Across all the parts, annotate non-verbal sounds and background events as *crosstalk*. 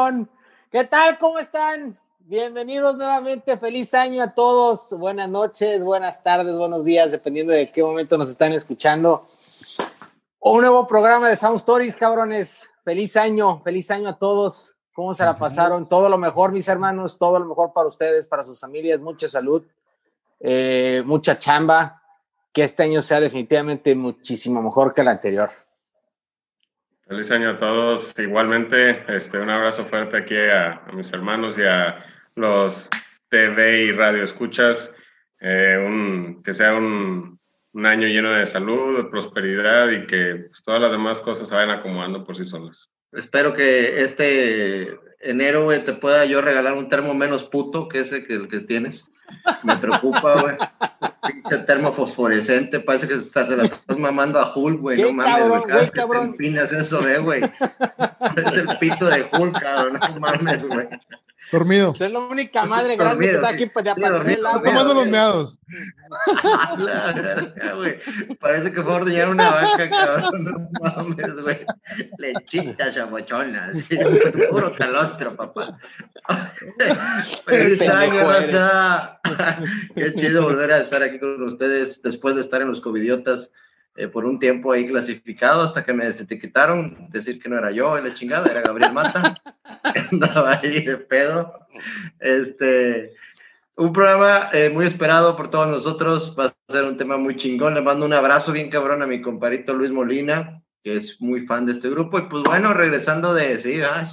Cabrón. ¿Qué tal? ¿Cómo están? Bienvenidos nuevamente. Feliz año a todos. Buenas noches, buenas tardes, buenos días, dependiendo de qué momento nos están escuchando. Un nuevo programa de Sound Stories, cabrones. Feliz año, feliz año a todos. ¿Cómo se la pasaron? Todo lo mejor, mis hermanos, todo lo mejor para ustedes, para sus familias, mucha salud, eh, mucha chamba. Que este año sea definitivamente muchísimo mejor que el anterior. Feliz año a todos. Igualmente, este, un abrazo fuerte aquí a, a mis hermanos y a los TV y radio escuchas. Eh, un, que sea un, un, año lleno de salud, de prosperidad y que pues, todas las demás cosas se vayan acomodando por sí solas. Espero que este enero, te pueda yo regalar un termo menos puto que ese que el que tienes. Me preocupa, güey. Pinche termo fosforescente, parece que hasta se la estás mamando a Hulk, güey. No mames, güey. güey, cabrón. empinas eso, eh, güey. Es el pito de Hulk, cabrón. No mames, güey. Dormido. Es la única madre grande que está aquí para, Sí, para dormido. el agua. Tomando los meados. A *laughs* la verga, güey. Parece que fue a ordeñar una vaca, cabrón. No mames, güey. Lechitas chamochonas. Sí, puro calostro, papá. Feliz año, raza. Qué chido volver a estar aquí con ustedes después de estar en los covidiotas eh, por un tiempo ahí clasificado hasta que me desetiquetaron, decir que no era yo, en la chingada, era Gabriel Mata. *laughs* Andaba ahí de pedo. Este, un programa eh, muy esperado por todos nosotros. Va a ser un tema muy chingón. Le mando un abrazo bien cabrón a mi comparito Luis Molina, que es muy fan de este grupo. Y pues bueno, regresando de, sí, ah,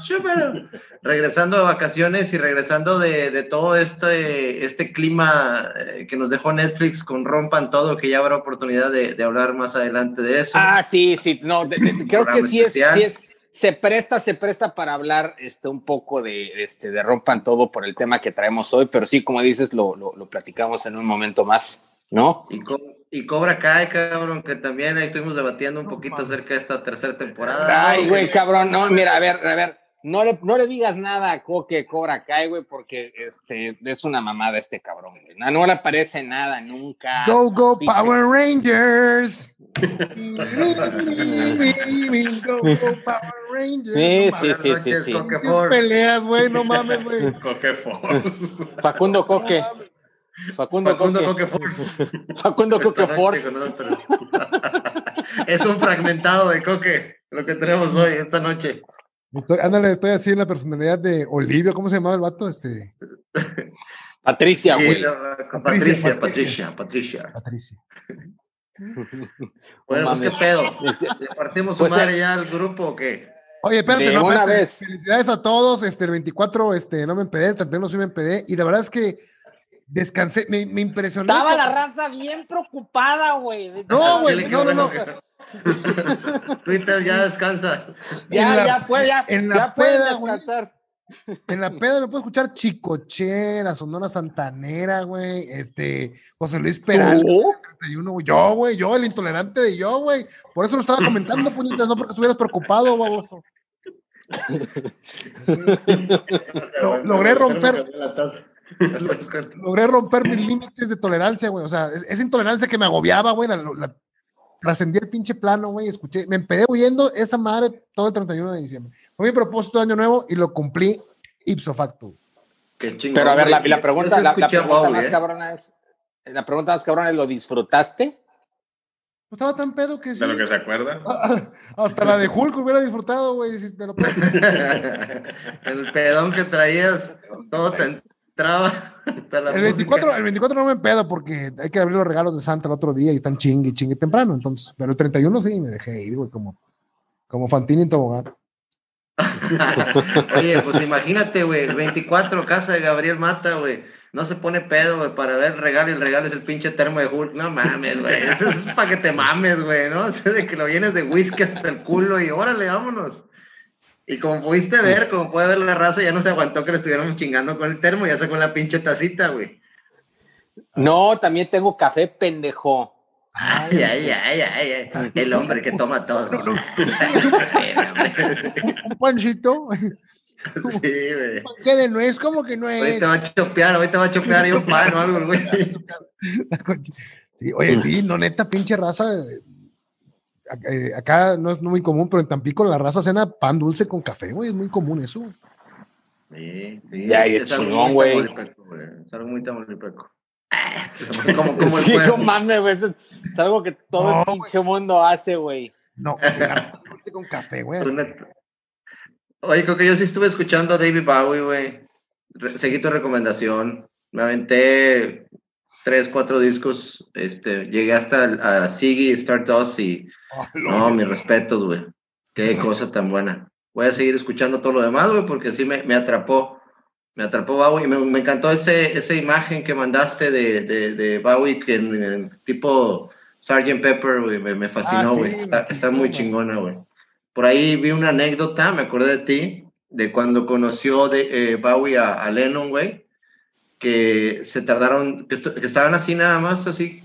regresando de vacaciones y regresando de, de todo este, este clima eh, que nos dejó Netflix con Rompan Todo, que ya habrá oportunidad de, de hablar más adelante de eso. Ah, sí, sí, no, de- creo que sí es, sí es, se presta, se presta para hablar este, un poco de, este, de rompan todo por el tema que traemos hoy, pero sí, como dices, lo, lo, lo platicamos en un momento más, ¿no? Y, y Cobra Kai, cabrón, que también ahí estuvimos debatiendo un No poquito acerca de esta tercera temporada. Ay, ¿no? güey, cabrón, no, mira, a ver, a ver, no le, no le digas nada a Coque Cobra Kai, güey, porque este, es una mamada este cabrón, güey. No, no le parece nada nunca. Go, go, Pinche- Power Rangers. *laughs* go, go, Power Rangers. Sí, No sí, sí, sí, sí. Peleas, güey, no mames, güey. *laughs* Coque Force. Facundo Coque. Facundo, Facundo Coque. Coque Force. *laughs* Facundo Coque Force. *laughs* es un fragmentado de Coque, lo que tenemos hoy, esta noche. Estoy, ándale, estoy así en la personalidad de Olivia, ¿cómo se llamaba el vato? Este, *laughs* Patricia, Sí, güey. no, Patricia, Patricia, Patricia. Patricia. Bueno, pues qué pedo. Este, ¿Le partimos Pues, su madre eh, ya al grupo o qué? Oye, espérate, De no, una espérate. vez. Felicidades a todos. Este, el 24, este, no me empedé, el 31 sí me empedé. Y la verdad es que descansé, me, me impresionó. Estaba la raza bien preocupada, güey. No, güey, no, no, no. *laughs* Twitter ya descansa. Ya, la- ya puede, ya, en la ya pueden peda, güey. descansar. En la peda me puedo escuchar Chicoche, la Sonora Santanera, güey. Este, José Luis Peralta. ¿Tú? 31, güey. Yo, güey, yo, el intolerante de yo, güey. Por eso lo estaba comentando, puñitas, no porque estuvieras preocupado, baboso. *laughs* Lo- logré romper- Logré romper mis límites de tolerancia, güey. O sea, es- esa intolerancia que me agobiaba, güey. La, la- trascendí el pinche plano, güey. Escuché, me empedé huyendo esa madre todo el 31 de diciembre. Fue mi propósito de año nuevo y lo cumplí ipso facto. Qué chingón, Pero a ver, la, pregunta, la, la pregunta Bowie, más ¿eh? cabrona es, la pregunta más cabrona es, ¿lo disfrutaste? No estaba tan pedo que sí. De lo que se acuerda. *laughs* Hasta la de Hulk hubiera disfrutado, güey. si me lo puedo- *laughs* el pedón que traías, todo te entraba. hasta la El 24, música. el 24 no me pedo porque hay que abrir los regalos de Santa el otro día y están chingue, chingue temprano. Entonces, pero el 31 sí me dejé ir, güey, como, como Fantini en tobogán. *laughs* Oye, pues imagínate, güey, el 24, casa de Gabriel Mata, güey. No se pone pedo, güey, para ver el regalo y el regalo es el pinche termo de Hulk. No mames, güey. Eso es para que te mames, güey, ¿no? *laughs* O sea, de que lo vienes de whisky hasta el culo y órale, vámonos. Y como pudiste ver, como puede ver la raza, ya no se aguantó que le estuviéramos chingando con el termo, ya sacó la pinche tacita, güey. No, también tengo café, pendejo. Ay, ay, ay, ay, ay. El hombre que toma todo. *laughs* Un pancito. Sí, güey. ¿Qué de nuez? ¿Cómo que no Hoy es? te va a chopear, hoy te va a chopear y un pan o algo, güey. *laughs* Sí, oye, sí, no, neta, pinche raza. Eh, acá no es muy común, pero en Tampico la raza cena pan dulce con café, güey, es muy común eso. Sí, sí. Ya, es chingón, güey. Es algo muy tamaulipeco. *laughs* como, como sí, eso mames, güey. Es, algo que todo el pinche mundo hace, güey. No, *laughs* dulce con café, güey. Oye, creo que yo sí estuve escuchando a David Bowie, güey. Seguí tu recomendación. Me aventé tres, cuatro discos. Este, llegué hasta a Siggy, Stardust y. No, mis respetos, güey. Qué cosa tan buena. Voy a seguir escuchando todo lo demás, güey, porque sí me, me atrapó. Me atrapó Bowie y me, me, encantó ese, esa imagen que mandaste de, de, de Bowie, que en, en tipo Sgt. Pepper, güey, me, me, fascinó, ah, güey. está, está muy chingona, güey. Por ahí vi una anécdota, me acordé de ti, de cuando conoció de, eh, Bowie a, Lennon, güey, que se tardaron, que, estaban así nada más, así,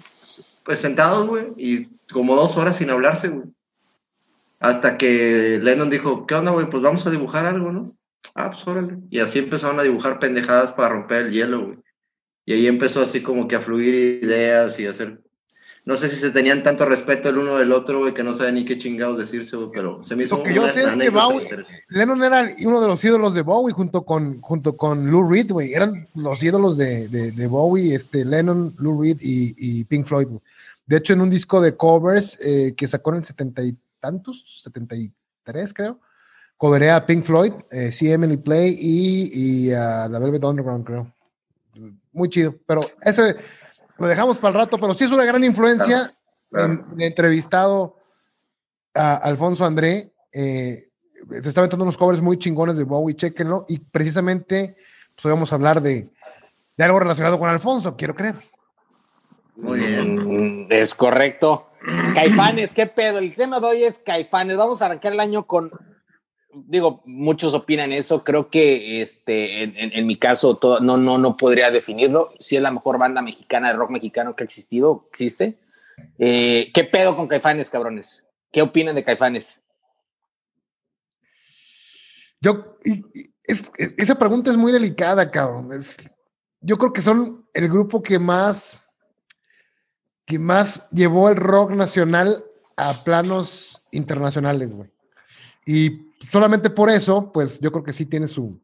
pues sentados, güey, y como dos horas sin hablarse, güey. Hasta que Lennon dijo, ¿qué onda, güey? Pues vamos a dibujar algo, ¿no? Ah, pues órale. Y así empezaron a dibujar pendejadas para romper el hielo, güey. Y ahí empezó así como que a fluir ideas y hacer no sé si se tenían tanto respeto el uno del otro, güey, que no sabía ni qué chingados decirse, pero se me hizo Lo que yo sé es que Bowie, Lennon era uno de los ídolos de Bowie junto con, junto con Lou Reed, güey. Eran los ídolos de, de, Bowie, este, Lennon, Lou Reed y, Pink Floyd. De hecho, en un disco de covers eh, que sacó en el setenta y tantos, setenta y tres, creo, coveré a Pink Floyd, eh, C. Emily Play y, y a The Velvet Underground, creo. Muy chido, pero ese lo dejamos para el rato, pero sí es una gran influencia. En, entrevistado a Alfonso André, eh, se está metiendo unos covers muy chingones de Bowie, chequenlo, y precisamente pues hoy vamos a hablar de, de algo relacionado con Alfonso, quiero creer. Muy bien. Es correcto. Caifanes, ¿qué pedo? El tema de hoy es Caifanes. Vamos a arrancar el año con digo, muchos opinan eso. Creo que este, en, mi caso todo, no, no, no podría definirlo. Si es la mejor banda mexicana de rock mexicano que ha existido, existe. Eh, ¿Qué pedo con Caifanes, cabrones? ¿Qué opinan de Caifanes? Yo, esa pregunta es muy delicada, cabrón. yo creo que son el grupo que más, que más llevó el rock nacional a planos internacionales, güey. Y solamente por eso, pues yo creo que sí tiene su,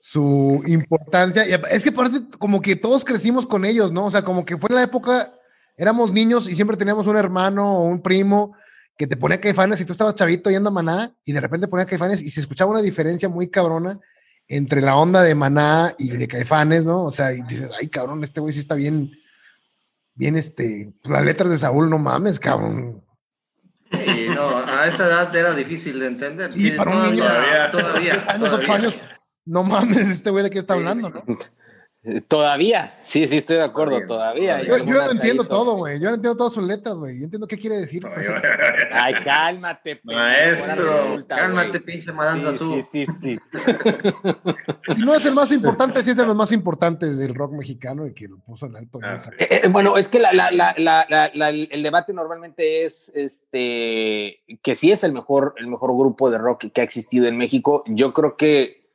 su importancia. Es que parece como que todos crecimos con ellos, ¿no? O sea, como que fue la época, éramos niños y siempre teníamos un hermano o un primo que te ponía caifanes y tú estabas chavito yendo a Maná y de repente ponía caifanes y se escuchaba una diferencia muy cabrona entre la onda de Maná y de caifanes, ¿no? O sea, y dices, ay, cabrón, este güey sí está bien, bien, este, las letras de Saúl, no mames, cabrón. Sí, no, a esa edad era difícil de entender. Sí, para un niño todavía, todavía, todavía. años, no mames, este güey de qué está hablando, ¿no? Todavía, sí, sí, estoy de acuerdo, todavía. Yo, no entiendo todo, güey. Yo no entiendo todas sus letras, güey. Yo entiendo qué quiere decir. Ay, cálmate, *laughs* maestro. Cálmate, pinche madanza sí, sí, sí, sí. *laughs* no es el más importante, sí es de los más importantes del rock mexicano y que lo puso en alto. Ah, eh, eh, bueno, es que la, la, la, el debate normalmente es este que sí es el mejor, el mejor grupo de rock que ha existido en México. Yo creo que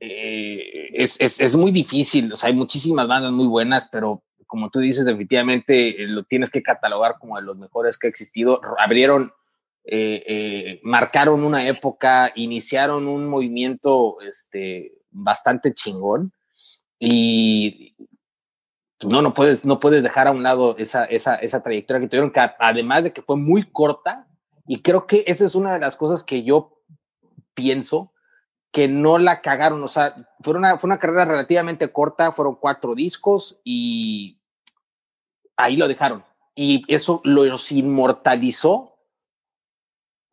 eh, es, es, es, muy difícil, o sea, hay muchísimas bandas muy buenas, pero como tú dices, definitivamente eh, lo tienes que catalogar como de los mejores que ha existido. Abrieron, eh, marcaron una época, iniciaron un movimiento este, bastante chingón y no, no puedes, no puedes dejar a un lado esa, esa, esa trayectoria que tuvieron, que además de que fue muy corta, y creo que esa es una de las cosas que yo pienso, que no la cagaron, o sea, fue una, fue una carrera relativamente corta, fueron cuatro discos y ahí lo dejaron. Y eso los inmortalizó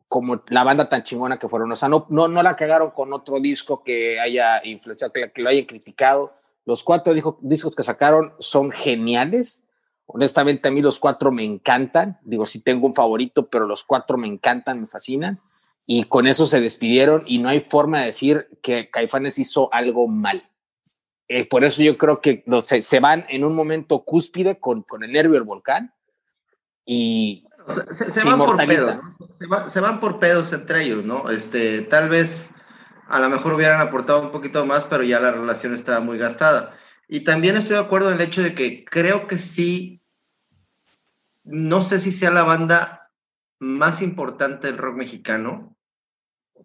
como la banda tan chingona que fueron. O sea, no, no, no la cagaron con otro disco que haya influenciado, que, lo hayan criticado. Los cuatro discos que sacaron son geniales. Honestamente, a mí los cuatro me encantan. Digo, sí tengo un favorito, pero los cuatro me encantan, me fascinan y con eso se despidieron y no hay forma de decir que Caifanes hizo algo mal. Eh, por eso yo creo que no, se, se, van en un momento cúspide con, con el nervio del volcán y se, van por pedos, se, van por pedos entre ellos, ¿no? Este, tal vez a lo mejor hubieran aportado un poquito más, pero ya la relación estaba muy gastada. Y también estoy de acuerdo en el hecho de que creo que sí, no sé si sea la banda más importante del rock mexicano,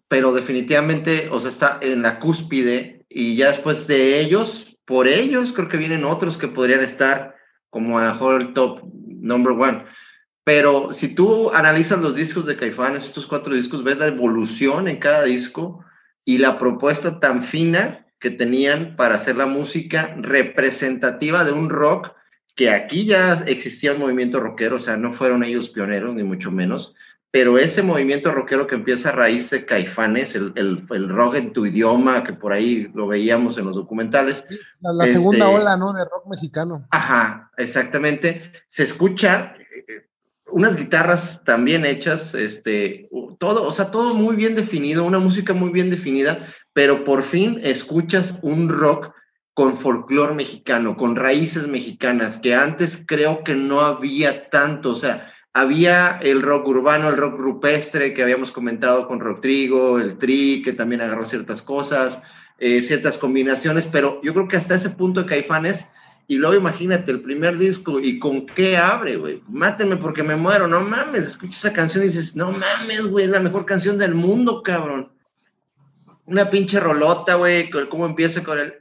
pero definitivamente, o sea, está en la cúspide y ya después de ellos, por ellos, creo que vienen otros que podrían estar como a lo mejor el top number one. Pero si tú analizas los discos de Caifanes, estos cuatro discos, ves la evolución en cada disco y la propuesta tan fina que tenían para hacer la música representativa de un rock que aquí ya existía un movimiento rockero, o sea, no fueron ellos pioneros, ni mucho menos, pero ese movimiento rockero que empieza a raíz de Caifanes, el, el, rock en tu idioma, que por ahí lo veíamos en los documentales. La, segunda este ola, ¿no? De rock mexicano. Ajá, exactamente. Se escucha eh, unas guitarras también hechas, este, todo, o sea, todo muy bien definido, una música muy bien definida, pero por fin escuchas un rock con folclore mexicano, con raíces mexicanas, que antes creo que no había tanto, o sea, había el rock urbano, el rock rupestre que habíamos comentado con Rock Trigo, el Tri, que también agarró ciertas cosas, eh, ciertas combinaciones, pero yo creo que hasta ese punto de Caifanes, y luego imagínate el primer disco y con qué abre, güey. Mátenme porque me muero, no mames, escuchas esa canción y dices, no mames, güey, es la mejor canción del mundo, cabrón. Una pinche rolota, güey, cómo empieza con el...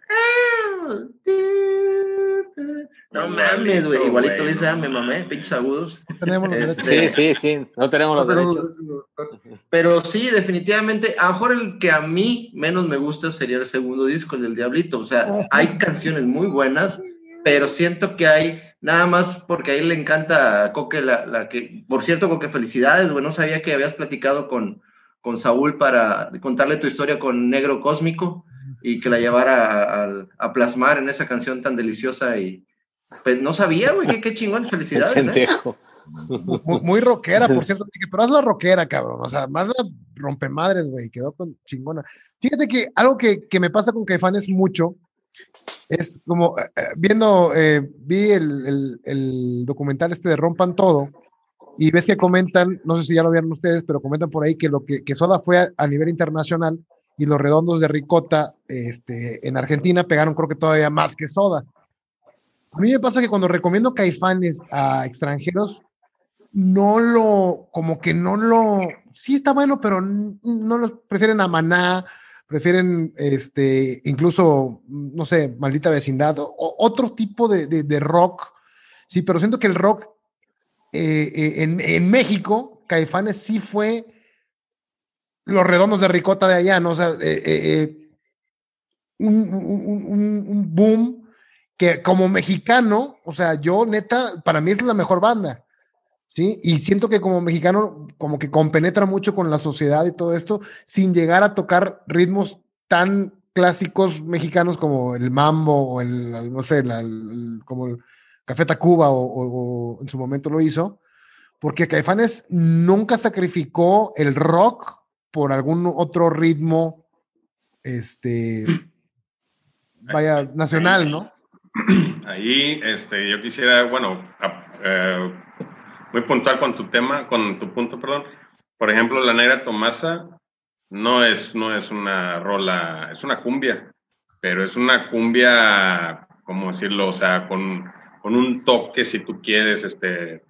No mames, güey. Igualito dice, ah, me mamé, pinches agudos. *laughs* Este, sí, sí, sí. No tenemos los derechos. Pero sí, definitivamente, a lo mejor el que a mí menos me gusta sería el segundo disco, el del Diablito. O sea, hay canciones muy buenas, pero siento que hay, nada más porque a él le encanta a Coque, la, la que, por cierto, Coque, felicidades, güey. No sabía que habías platicado con, con Saúl para contarle tu historia con Negro Cósmico y que la llevara a, a plasmar en esa canción tan deliciosa y pues no sabía, güey, qué, chingón, *laughs* felicidades. ¿eh? Muy, rockera, por *laughs* cierto. pero haz la rockera, cabrón. O sea, más la rompemadres, güey. Quedó con chingona. Fíjate que algo que, que me pasa con es mucho es como eh, eh, viendo, eh, vi el, el, el, documental este de Rompan Todo y ves que comentan, no sé si ya lo vieron ustedes, pero comentan por ahí que lo que, que Soda fue a, a nivel internacional y los redondos de Ricota este, en Argentina pegaron creo que todavía más que Soda. A mí me pasa que cuando recomiendo caifanes a extranjeros, no lo, como que no lo, sí está bueno, pero no lo prefieren a Maná, prefieren este, incluso, no sé, maldita vecindad, o, otro tipo de, de, rock. Sí, pero siento que el rock eh, eh, en, en, México, Caifanes sí fue los redondos de ricota de allá, ¿no? O sea, eh, un, un, un boom que como mexicano, o sea, yo neta, para mí es la mejor banda, ¿sí? Y siento que como mexicano, como que compenetra mucho con la sociedad y todo esto, sin llegar a tocar ritmos tan clásicos mexicanos como el mambo o el, no sé, como el Café Tacuba o, en su momento lo hizo, porque Caifanes nunca sacrificó el rock por algún otro ritmo, este, *clears throat* vaya, nacional, ¿no? *clears throat* Ahí, este, yo quisiera, bueno, eh, muy puntual con tu tema, con tu punto, perdón. Por ejemplo, la Negra Tomasa no es, no es una rola, es una cumbia, pero es una cumbia, ¿cómo decirlo? O sea, con, con un toque, si tú quieres, este,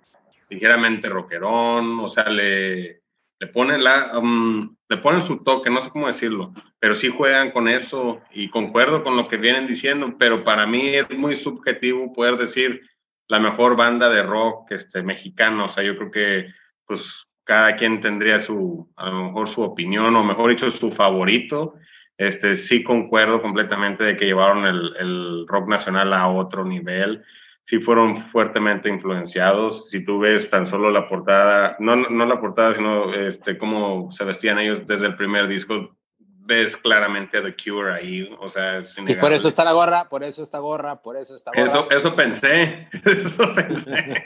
ligeramente rockerón, o sea, le, le pone la, um, le ponen su toque, no sé cómo decirlo, pero sí juegan con eso y concuerdo con lo que vienen diciendo, pero para mí es muy subjetivo poder decir la mejor banda de rock este, mexicano, o sea, yo creo que pues cada quien tendría su, a lo mejor su opinión o mejor dicho su favorito. Este, sí concuerdo completamente de que llevaron el rock nacional a otro nivel sí fueron fuertemente influenciados. Si tú ves tan solo la portada, no, no la portada, sino este, cómo se vestían ellos desde el primer disco, ves claramente The Cure ahí, o sea, Y por eso está la gorra, por eso está gorra, por eso está gorra. Eso, eso pensé, *laughs* eso pensé.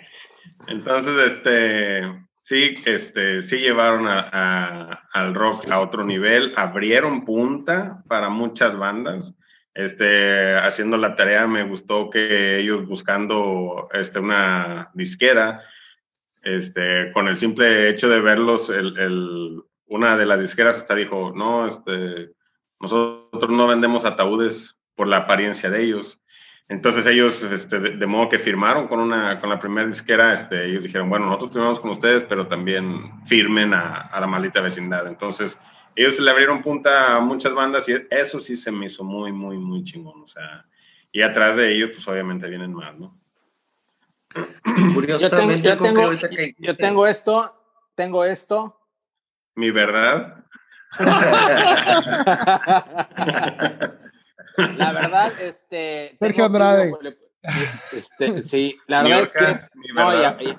Entonces, este, sí, este, sí llevaron a, al rock a otro nivel, abrieron punta para muchas bandas este, haciendo la tarea me gustó que ellos buscando este, una disquera, este, con el simple hecho de verlos, el, el, una de las disqueras hasta dijo, no, este, nosotros no vendemos ataúdes por la apariencia de ellos. Entonces ellos, este, de, modo que firmaron con, una, con la primera disquera, este, ellos dijeron, bueno, nosotros firmamos con ustedes, pero también firmen a, a la maldita vecindad. Entonces ellos le abrieron punta a muchas bandas y eso sí se me hizo muy, muy, muy chingón. O sea, y atrás de ellos, pues obviamente vienen más, ¿no? *clears throat* Yo tengo, yo tengo, yo tengo esto, tengo esto. Mi verdad. *laughs* La verdad, este. Sergio Andrade. Este, sí, la verdad es que es. No, y,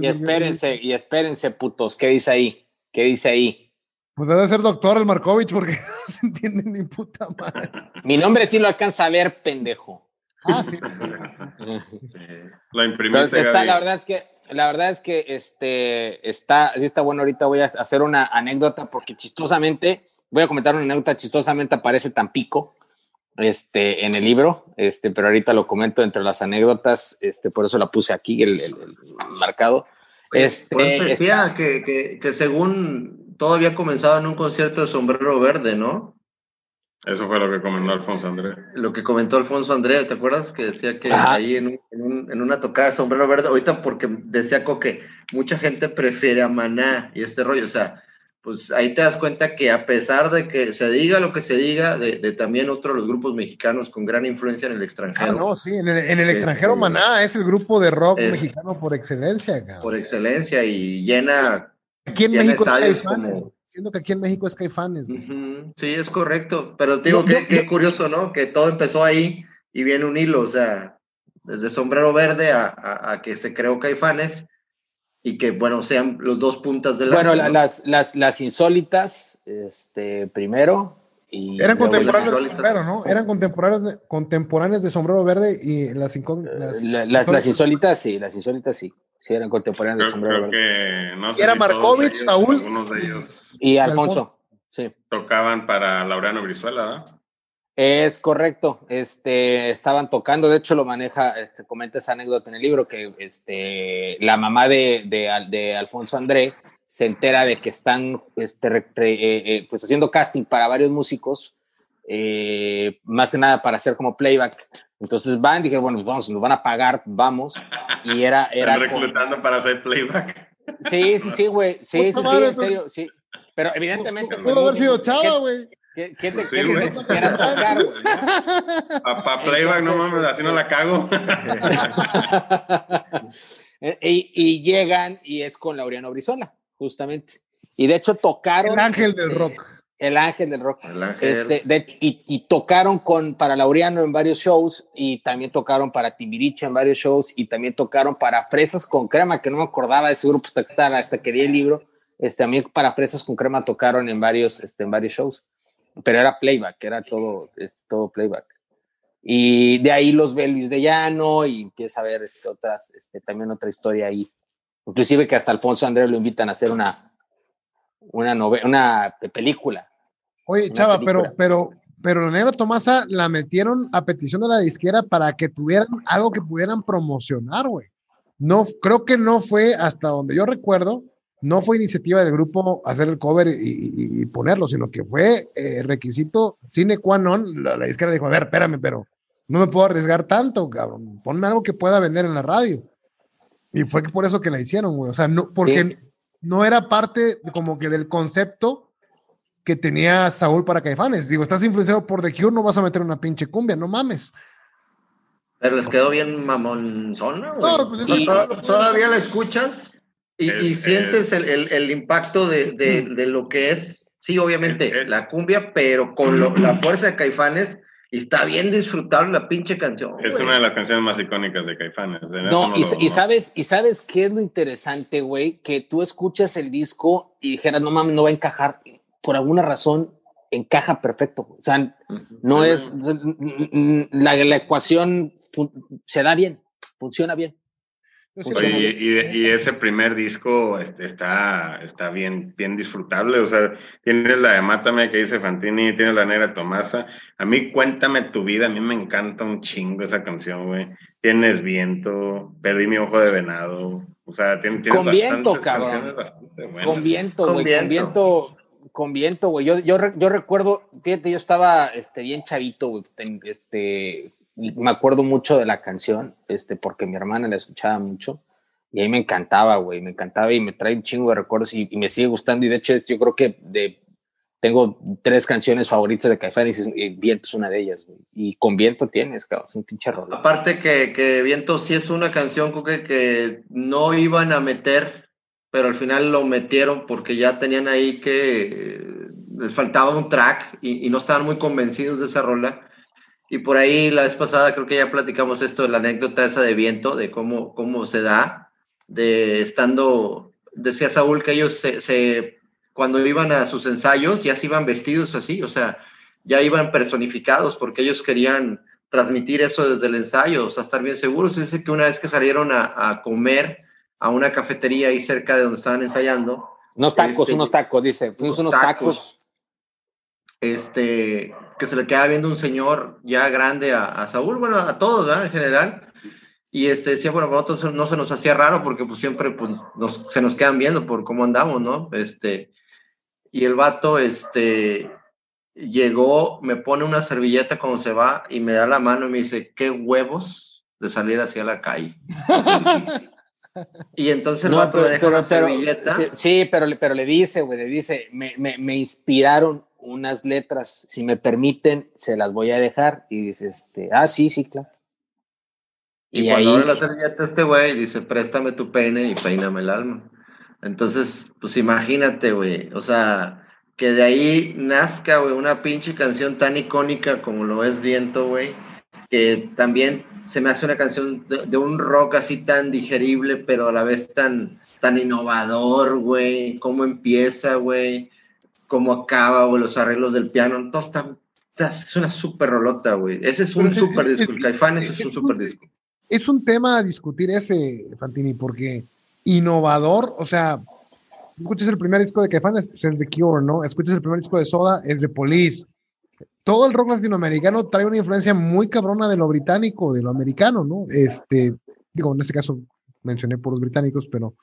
y, espérense, y espérense, putos, ¿qué dice ahí? ¿Qué dice ahí? Pues debe ser doctor el Markovich porque *laughs* no se entiende ni puta madre. Mi nombre sí lo alcanza a ver, pendejo. Ah, sí. *laughs* Lo imprimiste. está, la verdad es que la verdad es que este está, sí está bueno. Ahorita voy a hacer una anécdota porque chistosamente voy a comentar una anécdota chistosamente aparece Tampico este, en el libro, este, pero ahorita lo comento entre las anécdotas, este, por eso la puse aquí, el, marcado. Este, pues decía que, que, que, según todo había comenzado en un concierto de sombrero verde, ¿no? Eso fue lo que comentó Alfonso André. Lo que comentó Alfonso André, ¿te acuerdas? Que decía que ahí en, un, en, una tocada de sombrero verde, ahorita porque decía que mucha gente prefiere a Maná y este rollo, o sea, pues ahí te das cuenta que a pesar de que se diga lo que se diga de, también otros los grupos mexicanos con gran influencia en el extranjero. Ah, no, sí, en el, este, extranjero Maná es el grupo de rock mexicano por excelencia. Por excelencia y llena. Aquí en México es Caifanes. Siendo que aquí en México es Caifanes. Sí, es correcto. Pero digo que qué curioso, ¿no? Que todo empezó ahí y viene un hilo, o sea, desde Sombrero Verde a, a que se creó Caifanes y que, bueno, sean los dos puntas de la... Bueno, las, las, las insólitas, este, primero. Y Eran contemporáneos de sombrero, ¿no? Eran contemporáneos de, contemporáneos de sombrero verde y las, las, las, insólitas, sí, las insólitas sí. Sí, eran contemporáneos de sombrero verde. Que, no sé era Markovich, Saúl. Y Alfonso, sí. Tocaban para Laureano Brizuela, ¿verdad? Es correcto, este, estaban tocando, de hecho lo maneja, este, comenta esa anécdota en el libro, que este, la mamá de, de, Alfonso André se entera de que están este, eh, eh, pues haciendo casting para varios músicos, eh, más que nada para hacer como playback. Entonces van, dije, bueno, pues vamos, nos van a pagar, vamos. Y era... era reclutando para hacer playback. Sí, sí, sí, güey, sí, sí, sí, en serio, sí. Pero evidentemente... Pudo haber sido chava, güey. ¿Qué, qué te, sí, qué tocar, güey? Para playback, no mames, así no la cago. *laughs* y, y, llegan y es con Laureano Brizola, justamente. Y de hecho tocaron. El ángel del este, rock. El ángel del rock. El ángel. Este, y, y, tocaron con, para Laureano en varios shows y también tocaron para Timbiriche en varios shows y también tocaron para Fresas con Crema, que no me acordaba de ese grupo hasta que, estaba, hasta que di el libro. Este, también para Fresas con Crema tocaron en varios, este, en varios shows pero era playback, era todo, es, todo playback. Y de ahí los ve Luis de Llano y empieza a ver este, otras, este, también otra historia ahí. Inclusive que hasta Alfonso Andrés lo invitan a hacer una, una, una película. Oye, Chava, pero, pero, pero la negra Tomasa la metieron a petición de la disquera para que tuvieran algo que pudieran promocionar, güey. No, creo que no fue hasta donde yo recuerdo, no fue iniciativa del grupo hacer el cover y, ponerlo, sino que fue eh, requisito sine qua non. La, disquera dijo, a ver, espérame, pero no me puedo arriesgar tanto, cabrón. Ponme algo que pueda vender en la radio. Y fue por eso que la hicieron, güey. O sea, no, porque no era parte como que del concepto que tenía Saúl para Caifanes. Digo, estás influenciado por The Cure, no vas a meter una pinche cumbia, no mames. Pero les quedó bien mamonzona, No, pues ¿Todavía la escuchas? Y, sientes el, el, impacto de, de, de, lo que es, sí, obviamente, la cumbia, pero con la fuerza de Caifanes, y está bien disfrutar la pinche canción. Es una de las canciones más icónicas de Caifanes. no, y, sabes, y sabes qué es lo interesante, güey, que tú escuchas el disco y dijeras, no mames, no va a encajar. Por alguna razón, encaja perfecto. O sea, no es, la, la ecuación se da bien, funciona bien y, ese primer disco este, está, está bien, bien disfrutable. O sea, tiene la de Mátame que dice Fantini, tiene la negra Tomasa. A mí, Cuéntame tu vida, a mí me encanta un chingo esa canción, güey. Tienes viento, perdí mi ojo de venado. O sea, tiene, con viento, cabrón. Con viento, güey. Con viento. con viento, güey. Yo, yo, yo recuerdo, fíjate, yo estaba este, bien chavito, güey. Este, me acuerdo mucho de la canción, este, porque mi hermana la escuchaba mucho. Y ahí me encantaba, güey, me encantaba y me trae un chingo de recuerdos y, me sigue gustando. Y de hecho, yo creo que de, tengo tres canciones favoritas de Caifanes y Viento es una de ellas. Y con Viento tienes, cabrón, es un pinche rol. Aparte que, que, Viento sí es una canción que, que no iban a meter, pero al final lo metieron porque ya tenían ahí que les faltaba un track y, y no estaban muy convencidos de esa rola. Y por ahí la vez pasada creo que ya platicamos esto de la anécdota esa de viento, de cómo, cómo se da de estando, decía Saúl que ellos se, cuando iban a sus ensayos ya se iban vestidos así, o sea, ya iban personificados porque ellos querían transmitir eso desde el ensayo, o sea, estar bien seguros. Dice que una vez que salieron a, comer a una cafetería ahí cerca de donde estaban ensayando. Unos tacos, este, unos tacos, dice, unos, unos tacos, Este, que se le queda viendo un señor ya grande a, a Saúl, bueno, a todos, ¿verdad? En general, y este, decía, bueno, para nosotros no se nos hacía raro porque pues siempre pues, se nos quedan viendo por cómo andamos, ¿no? Este, y el vato, este, llegó, me pone una servilleta cuando se va y me da la mano y me dice, qué huevos de salir hacia la calle. *laughs* y entonces el vato le deja una servilleta. Sí, pero, pero le dice, güey, le dice, me, me, me, inspiraron unas letras, si me permiten, se las voy a dejar. Y dice, este, ah, sí, sí, claro. Y, cuando abre la servilleta este güey dice, préstame tu pene y peíname el alma. Entonces, pues imagínate, güey, o sea, que de ahí nazca, güey, una pinche canción tan icónica como lo es Viento, güey, que también se me hace una canción de, un rock así tan digerible, pero a la vez tan, tan innovador, güey, cómo empieza, güey, cómo acaba, güey, los arreglos del piano, todo está, es una súper rolota, güey. Ese es un súper disco, el Caifanes es un súper disco es un tema a discutir ese, Fantini, porque innovador, o sea, escuchas el primer disco de Kefan, es el de Cure, ¿no? Escuchas el primer disco de Soda, es de Police. Todo el rock latinoamericano trae una influencia muy cabrona de lo británico, de lo americano, ¿no? Este, digo, en este caso mencioné por los británicos, pero,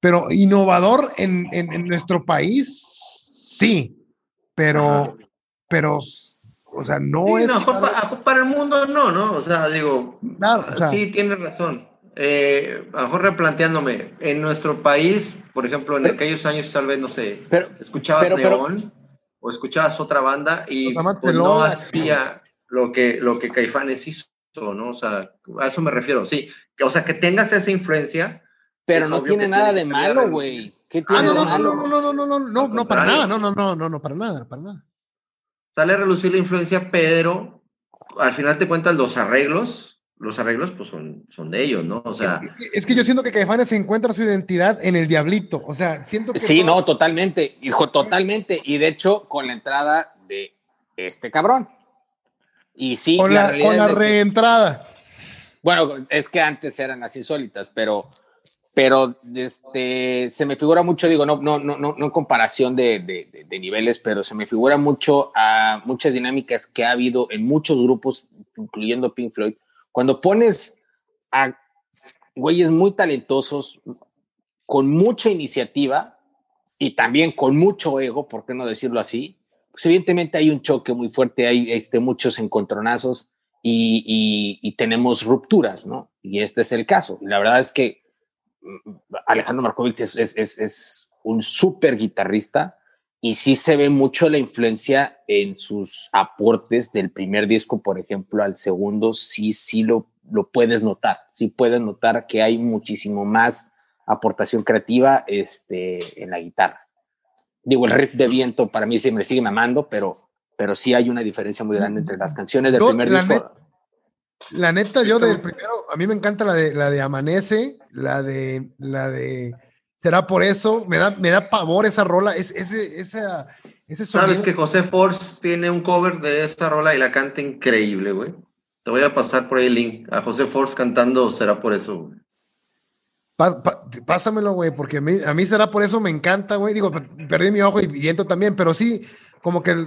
pero innovador en, en, nuestro país, sí, pero, pero o sea, no es. para, el mundo no, ¿no? O sea, digo. sí, tiene razón. Eh, a lo mejor replanteándome, en nuestro país, por ejemplo, en aquellos años, tal vez, no sé, pero, escuchabas Neón o escuchabas otra banda y pues, no hacía lo que, lo que Caifanes hizo, ¿no? O sea, a eso me refiero, sí. O sea, que tengas esa influencia. Pero no tiene nada de malo, güey. ¿Qué tiene no, de malo? No, no, no, no, no, no, no, para nada, no, no, no, no, no, para nada, para nada sale a relucir la influencia, pero al final te cuentas los arreglos, los arreglos pues son, son de ellos, ¿no? O sea... Es, que yo siento que Caifanes se encuentra su identidad en el Diablito, o sea, siento que... Sí, no, totalmente, hijo, totalmente, y de hecho con la entrada de este cabrón. Y sí, con la, con la reentrada. bueno, es que antes eran las insólitas, pero pero este, se me figura mucho, digo, no, no, no, no en comparación de, niveles, pero se me figura mucho a muchas dinámicas que ha habido en muchos grupos, incluyendo Pink Floyd, cuando pones a güeyes muy talentosos, con mucha iniciativa y también con mucho ego, ¿por qué no decirlo así? Pues evidentemente hay un choque muy fuerte, hay este, muchos encontronazos y tenemos rupturas, ¿no? Y este es el caso. La verdad es que Alejandro Markovic es, es, un súper guitarrista y sí se ve mucho la influencia en sus aportes del primer disco, por ejemplo, al segundo, sí, sí lo, lo puedes notar, sí puedes notar que hay muchísimo más aportación creativa este, en la guitarra. Digo, el riff de viento para mí sí me sigue mamando, pero, pero sí hay una diferencia muy grande entre las canciones del primer disco. La neta, yo del primero, a mí me encanta la de la de Amanece, la de la de será por eso, me da, me da pavor esa rola, es, ese, esa, ese Sabes que José Force tiene un cover de esta rola y la canta increíble, güey. Te voy a pasar por ahí el link a José Force cantando Será por eso, güey. pásamelo, güey, porque a mí, a mí será por eso me encanta, güey. Digo, perdí mi ojo y viento también, pero sí, como que el,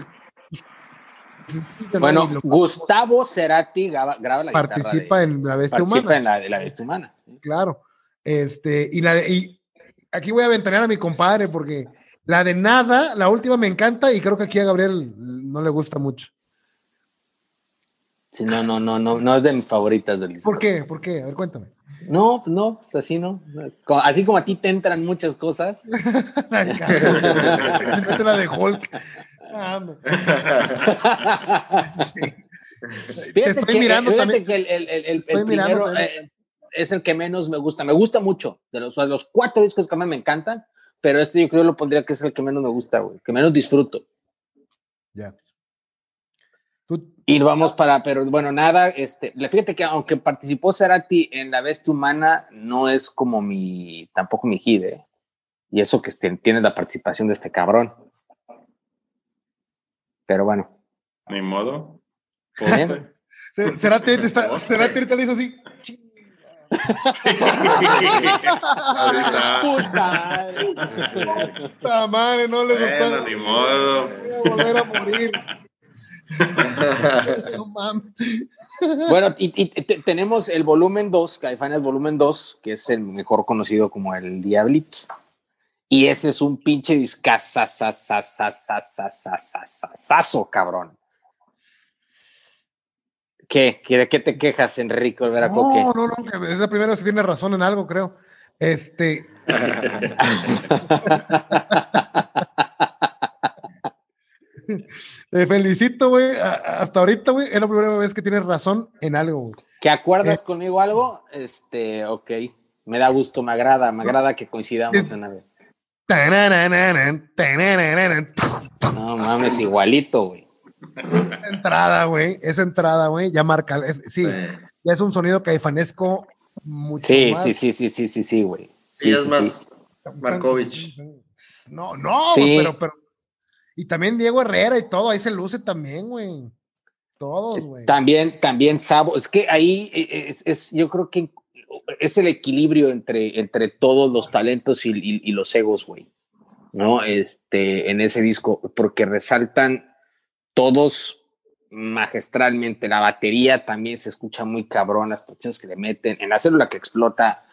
bueno, Gustavo Cerati graba, la Participa en La Bestia Humana. en la de La Bestia Humana. Claro. Este, y, la, y aquí voy a ventanear a mi compadre porque La de nada, la última me encanta y creo que aquí a Gabriel no le gusta mucho. Sí, no, no, no, no, no es de mis favoritas del disco. ¿Por qué? ¿Por qué? A ver, cuéntame. No, no, pues así no. Así como a ti te entran muchas cosas. *laughs* Ay, *laughs* la de Hulk. *laughs* Estoy que, mirando también. que el, el, el, el primero eh, es el que menos me gusta. Me gusta mucho. De los, los cuatro discos que más me encantan, pero este yo creo lo pondría que es el que menos me gusta, güey. Que menos disfruto. Ya. Y vamos para, pero bueno, nada, este, fíjate que aunque participó Cerati en La Bestia Humana, no es como mi, tampoco mi hit, ¿eh? Y eso que tiene la participación de este cabrón. Pero bueno. Ni modo. Está, *laughs* Cerati ahorita le hizo así. Puta. Puta madre, no le gustó. Bueno, ni modo. Voy a volver a morir. *laughs* bueno, y, tenemos el volumen 2, Caifanes volumen 2, que es el mejor conocido como el Diablito. Y ese es un pinche discazazazazazazazazazo, cabrón. ¿Qué? ¿De qué te quejas, Enrico No, no, no, es la primera vez que tiene razón en algo, creo. Este. *laughs* Te felicito, güey. Hasta ahorita, güey, es la primera vez que tienes razón en algo, güey. ¿Que acuerdas eh, conmigo algo? Este, ok. Me da gusto, me agrada, me agrada que coincidamos en algo. No mames, igualito, güey. Entrada, güey. Esa entrada, güey. Ya marca. sí, ya es un sonido caifanesco mucho sí, Sí, sí, sí, sí, sí, sí, güey. Sí, es más Markovich. No, no, pero, pero y también Diego Herrera y todo, ahí se luce también, güey. Todos, eh, güey. También, también Sabo. Es que ahí eh, es, yo creo que es el equilibrio entre, entre todos los talentos y, los egos, güey. ¿No? Este, en ese disco, porque resaltan todos magistralmente. La batería también se escucha muy cabrón, las producciones que le meten. En la célula que explota,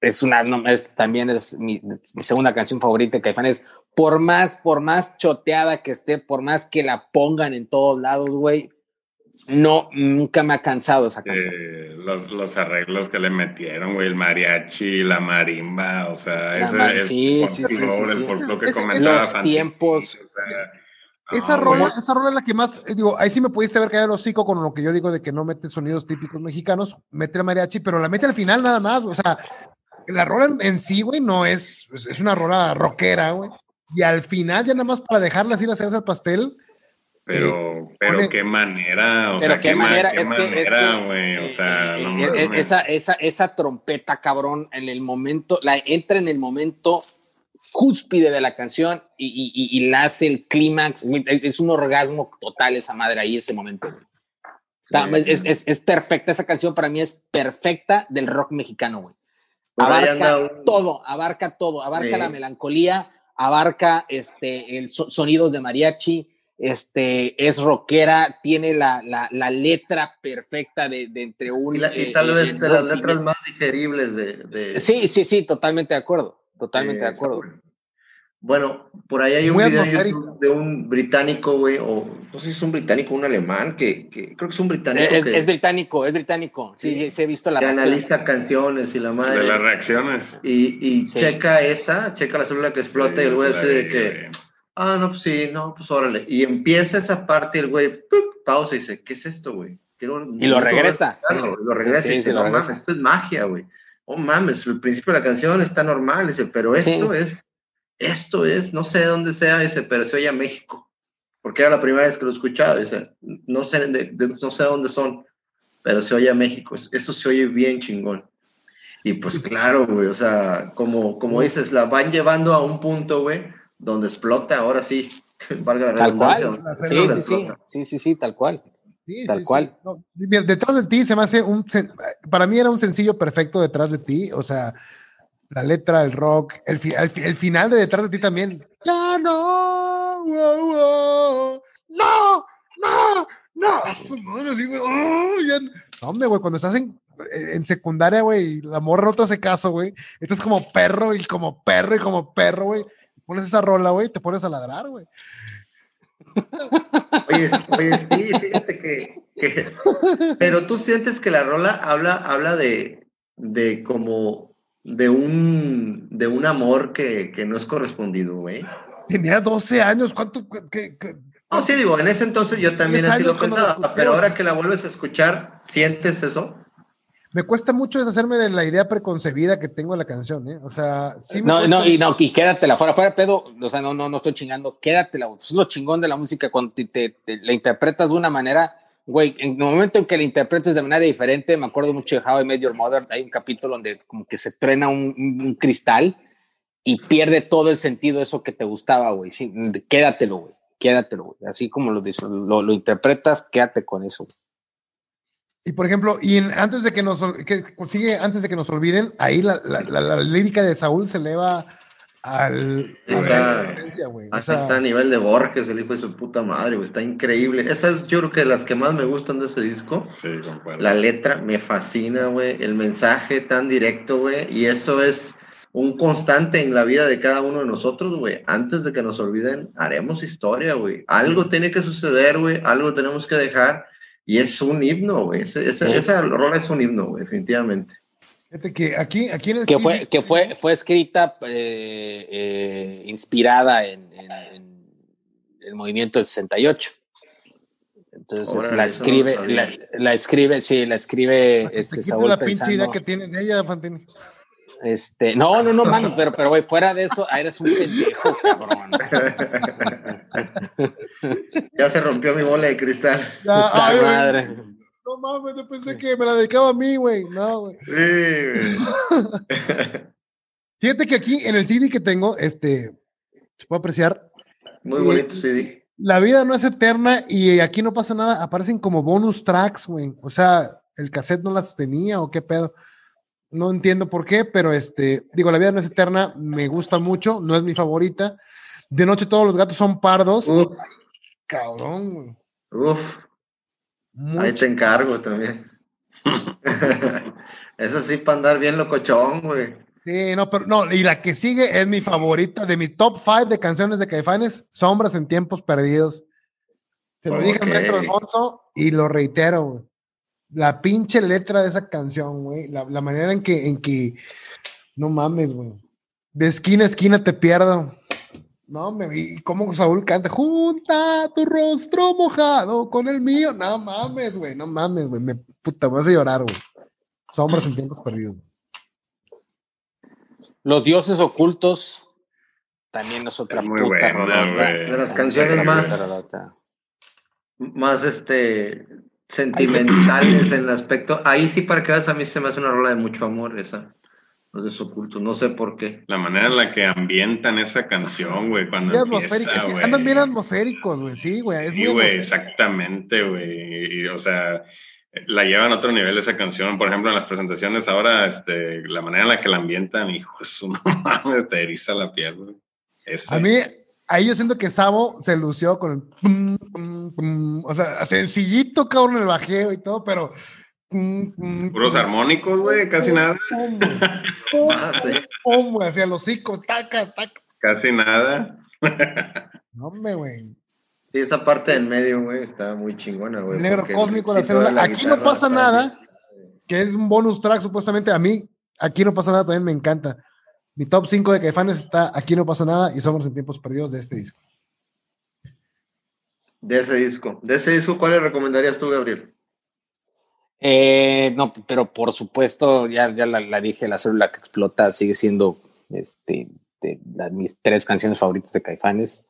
es una, es, también es mi, segunda canción favorita de Caifanes por más, por más choteada que esté, por más que la pongan en todos lados, güey, no, nunca me ha cansado esa canción. Eh, los, los, arreglos que le metieron, güey, el mariachi, la marimba, o sea, ese es sí, sí, sí, el lo que comentaba. Los tiempos. esa, rola, esa rola es la que más, eh, digo, ahí sí me pudiste ver caer el hocico con lo que yo digo de que no mete sonidos típicos mexicanos, mete el mariachi, pero la mete al final nada más, o sea, la rola en, sí, güey, no es, es una rola rockera, güey y al final, ya nada más para dejarla así la cereza al pastel. Pero, eh, pero qué manera, o pero sea, qué, manera, es manera, güey, o sea, no eh, esa, esa, esa trompeta, cabrón, en el momento, la entra en el momento cúspide de la canción y, y, y la hace el clímax, es un orgasmo total esa madre ahí, ese momento, güey. es, es, es, perfecta esa canción, para mí es perfecta del rock mexicano, güey. Abarca todo, abarca todo, abarca la melancolía, abarca este, el sonidos de mariachi, este, es rockera, tiene la, la, la letra perfecta de, de entre un... Y, y tal vez de las letras más digeribles de, de, Sí, sí, sí, totalmente de acuerdo, totalmente de acuerdo. Bueno, por ahí hay un video de un británico, güey, o no sé si es un británico o un alemán, que, que, creo que es un británico. Es, que, es británico, es británico. Sí, sí, he visto la que analiza canciones y la madre. De las reacciones. Y, y checa esa, checa la célula que explota y el güey dice de que, ah, no, pues sí, no, pues órale. Y empieza esa parte y el güey, pausa y dice, ¿qué es esto, güey? y lo regresa. lo regresa y dice, no mames, esto es magia, güey. Oh mames, el principio de la canción está normal, dice, pero esto es esto es, no sé de dónde sea ese, pero se oye a México, porque era la primera vez que lo escuchaba, dice, no sé, de, no sé dónde son, pero se oye a México, eso se oye bien chingón. Y pues claro, güey, o sea, como, como dices, la van llevando a un punto, güey, donde explota, ahora sí, *laughs* valga la tal cual. Sí, sí, sí, sí, sí, sí, tal cual. tal cual. detrás de ti se me hace un, para mí era un sencillo perfecto detrás de ti, o sea, la letra, el rock, el, el, final de detrás de ti también. Ya no, no, no, no. hombre, güey, cuando estás en, en secundaria, güey, la morra no te hace caso, güey. Estás como perro y como perro y como perro, güey. Pones esa rola, güey, te pones a ladrar, güey. Oye, oye, sí, fíjate que, *laughs* Pero tú sientes que la rola habla, habla de, de como de un, de un amor que, que no es correspondido, güey. Tenía 12 años, ¿cuánto? No, sí, digo, en ese entonces yo también así lo pensaba, pero ahora que la vuelves a escuchar, ¿sientes eso? Me cuesta mucho deshacerme de la idea preconcebida que tengo de la canción, ¿eh? O sea, sí No, no, y no, y quédatela fuera, fuera pedo, o sea, no, no, no estoy chingando, quédatela, es lo chingón de la música cuando te, la interpretas de una manera, güey, en el momento en que la interpretes de manera diferente, me acuerdo mucho de How I Met Your Mother, hay un capítulo donde como que se trena un, un cristal y pierde todo el sentido eso que te gustaba, güey, sí, quédatelo, güey quédatelo, güey. Así como lo, lo, lo, interpretas, quédate con eso. Y por ejemplo, y antes de que nos que consigue, antes de que nos olviden, ahí la, la, lírica de Saúl se eleva al está, a está a nivel de Borges, el hijo de su puta madre, güey. Está increíble. Esa es, yo creo que las que más me gustan de ese disco. Sí, la letra me fascina, güey. El mensaje tan directo, güey. Y eso es un constante en la vida de cada uno de nosotros, güey. Antes de que nos olviden, haremos historia, güey. Algo tiene que suceder, güey. Algo tenemos que dejar. Y es un himno, güey. Esa rola es un himno, güey, definitivamente. Fíjate que aquí, aquí en el que fue que fue fue escrita eh, eh, inspirada en, el movimiento del 68 entonces la escribe la, escribe sí la escribe este Saúl la pinche idea que tiene de ella Fantini este, no, no, no, mano, pero, pero, güey, fuera de eso, eres un pendejo, cabrón. *laughs* Ya se rompió mi bola de cristal. ay, madre. No mames, yo pensé que me la dedicaba a mí, güey. No, güey. Sí, güey. *laughs* Fíjate que aquí en el CD que tengo, este, se puede apreciar. Muy bonito CD. La vida no es eterna y aquí no pasa nada. Aparecen como bonus tracks, güey. O sea, el cassette no las tenía o qué pedo. No entiendo por qué, pero este, digo, La vida no es eterna, me gusta mucho, no es mi favorita. De noche todos los gatos son pardos. cabrón, Uf. Ahí te encargo también. *laughs* Eso sí para andar bien locochón, güey. Sí, no, pero no, y la que sigue es mi favorita de mi top 5 de canciones de Caifanes, Sombras en tiempos perdidos. Te lo dije maestro Alfonso y lo reitero, güey la pinche letra de esa canción, güey, la, manera en que, en que, no mames, güey, de esquina a esquina te pierdo. No, me vi cómo Saúl canta, junta tu rostro mojado con el mío. No mames, güey, no mames, güey, me puta, vas a llorar, güey. Sombras en tiempos perdidos. Los dioses ocultos también es otra muy puta De las canciones más, más este sentimentales en el aspecto. Ahí sí, para que veas, a mí se me hace una rola de mucho amor esa. Los desocultos, no sé por qué. La manera en la que ambientan esa canción, güey, cuando empieza, güey. Andan bien atmosféricos, güey, sí, güey. Sí, güey, exactamente, güey. O sea, la llevan a otro nivel esa canción. Por ejemplo, en las presentaciones ahora, este, la manera en la que la ambientan, hijo, *laughs* es un mames, te eriza la piel, güey. A mí, ahí yo siento que Sabo se lució con el. o sea, sencillito, cabrón, el bajeo y todo, pero. Puros armónicos, güey, casi nada. *laughs* Pum, pum, hacia los hocico, taca, taca. Casi nada. no, güey. Sí, esa parte del medio, güey, está muy chingona, güey. El negro cósmico, la célula. Aquí no pasa nada, que es un bonus track, supuestamente a mí. Aquí no pasa nada, también me encanta. Mi top 5 de Caifanes está Aquí no pasa nada y Somos en tiempos perdidos de este disco. De ese disco. De ese disco, ¿cuál le recomendarías tú, Gabriel? Eh, no, pero por supuesto, ya, ya la, dije, La célula que explota sigue siendo este, de, mis tres canciones favoritas de Caifanes.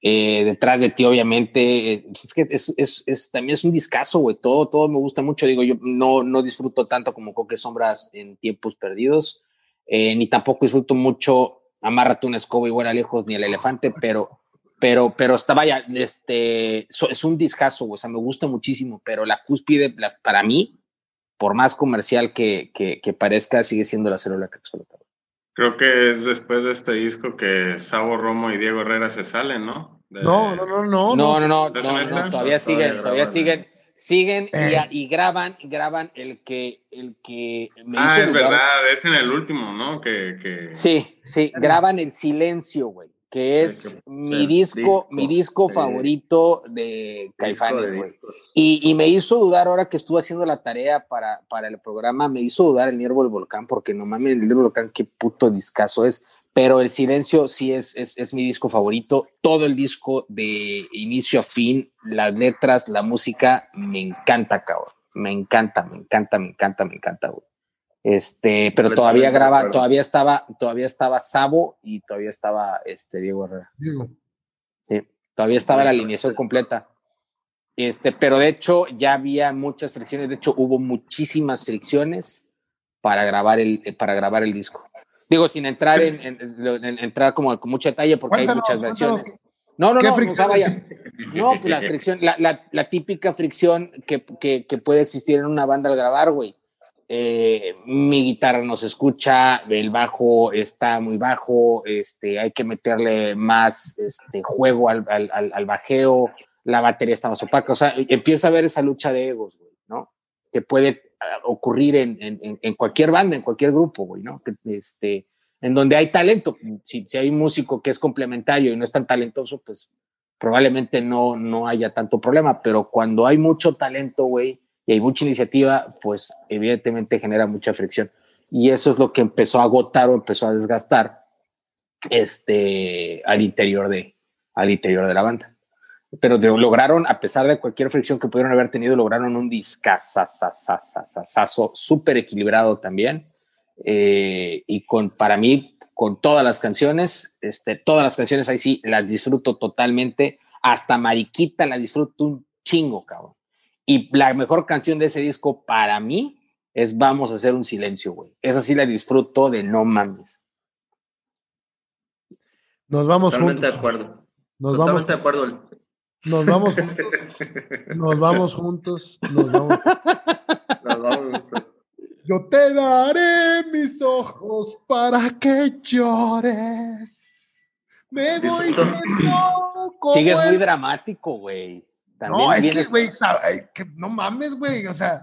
Eh, detrás de ti, obviamente, es que es, es, es, también es un discazo, güey. Todo, todo me gusta mucho. Digo, yo no, no disfruto tanto como Coque Sombras en tiempos perdidos. Eh, ni tampoco disfruto mucho Amárrate una escoba y buena lejos, ni el elefante, pero, pero, pero está, vaya, este, es un discazo, o sea, me gusta muchísimo, pero la cúspide, para mí, por más comercial que, que, parezca, sigue siendo la célula que explota. Creo que es después de este disco que Sabo Romo y Diego Herrera se salen, ¿no? no, no, no, no. No, no, no, no, todavía siguen, todavía siguen siguen y, eh. y, graban, graban el que, el que me Ah, es verdad, es en el último, ¿no? Que, que... Sí, sí, graban el silencio, güey. Que es mi disco, mi disco favorito de Caifanes, güey. Y, me hizo dudar ahora que estuve haciendo la tarea para, para el programa, me hizo dudar el Niervo del Volcán, porque no mames, el Niervo del Volcán, qué puto discazo es. Pero el silencio sí es, es, es mi disco favorito. Todo el disco de inicio a fin, las letras, la música, me encanta, cabrón. Me encanta, me encanta, me encanta, me encanta, güey. Este, pero todavía graba, todavía estaba, todavía estaba Sabo y todavía estaba este Diego Herrera. Diego. Sí, todavía estaba la alineación completa. Este, pero de hecho ya había muchas fricciones, de hecho hubo muchísimas fricciones para grabar el, para grabar el disco. Digo, sin entrar en, entrar como con mucho detalle porque hay muchas versiones. No, no, no, no, vaya. No, pues la fricción, la, la, la típica fricción que, que, que, puede existir en una banda al grabar, güey. Eh, mi guitarra no se escucha, el bajo está muy bajo, este, hay que meterle más este, juego al, al, bajeo, la batería está más opaca, o sea, empieza a haber esa lucha de egos, ¿no? Que puede ah, ocurrir en, en, cualquier banda, en cualquier grupo, ¿no? Que, este, en donde hay talento, si, si hay un músico que es complementario y no es tan talentoso, pues probablemente no, no haya tanto problema, pero cuando hay mucho talento, güey, y hay mucha iniciativa, pues evidentemente genera mucha fricción. Y eso es lo que empezó a agotar o empezó a desgastar este, al, interior de, al interior de la banda. Pero lograron, a pesar de cualquier fricción que pudieron haber tenido, lograron un discazazazazazo súper equilibrado también. Eh, y con, para mí, con todas las canciones, este, todas las canciones ahí sí las disfruto totalmente. Hasta Mariquita la disfruto un chingo, cabrón. Y la mejor canción de ese disco para mí es Vamos a hacer un silencio, güey. Esa sí la disfruto de no mames. Nos vamos Totalmente juntos. de acuerdo. Nos vamos de acuerdo. Nos vamos juntos. *laughs* Nos vamos juntos. Nos vamos. Nos vamos. Yo te daré mis ojos para que llores. Me voy Sigues muy dramático, güey no, es que, güey, no mames, güey, o sea,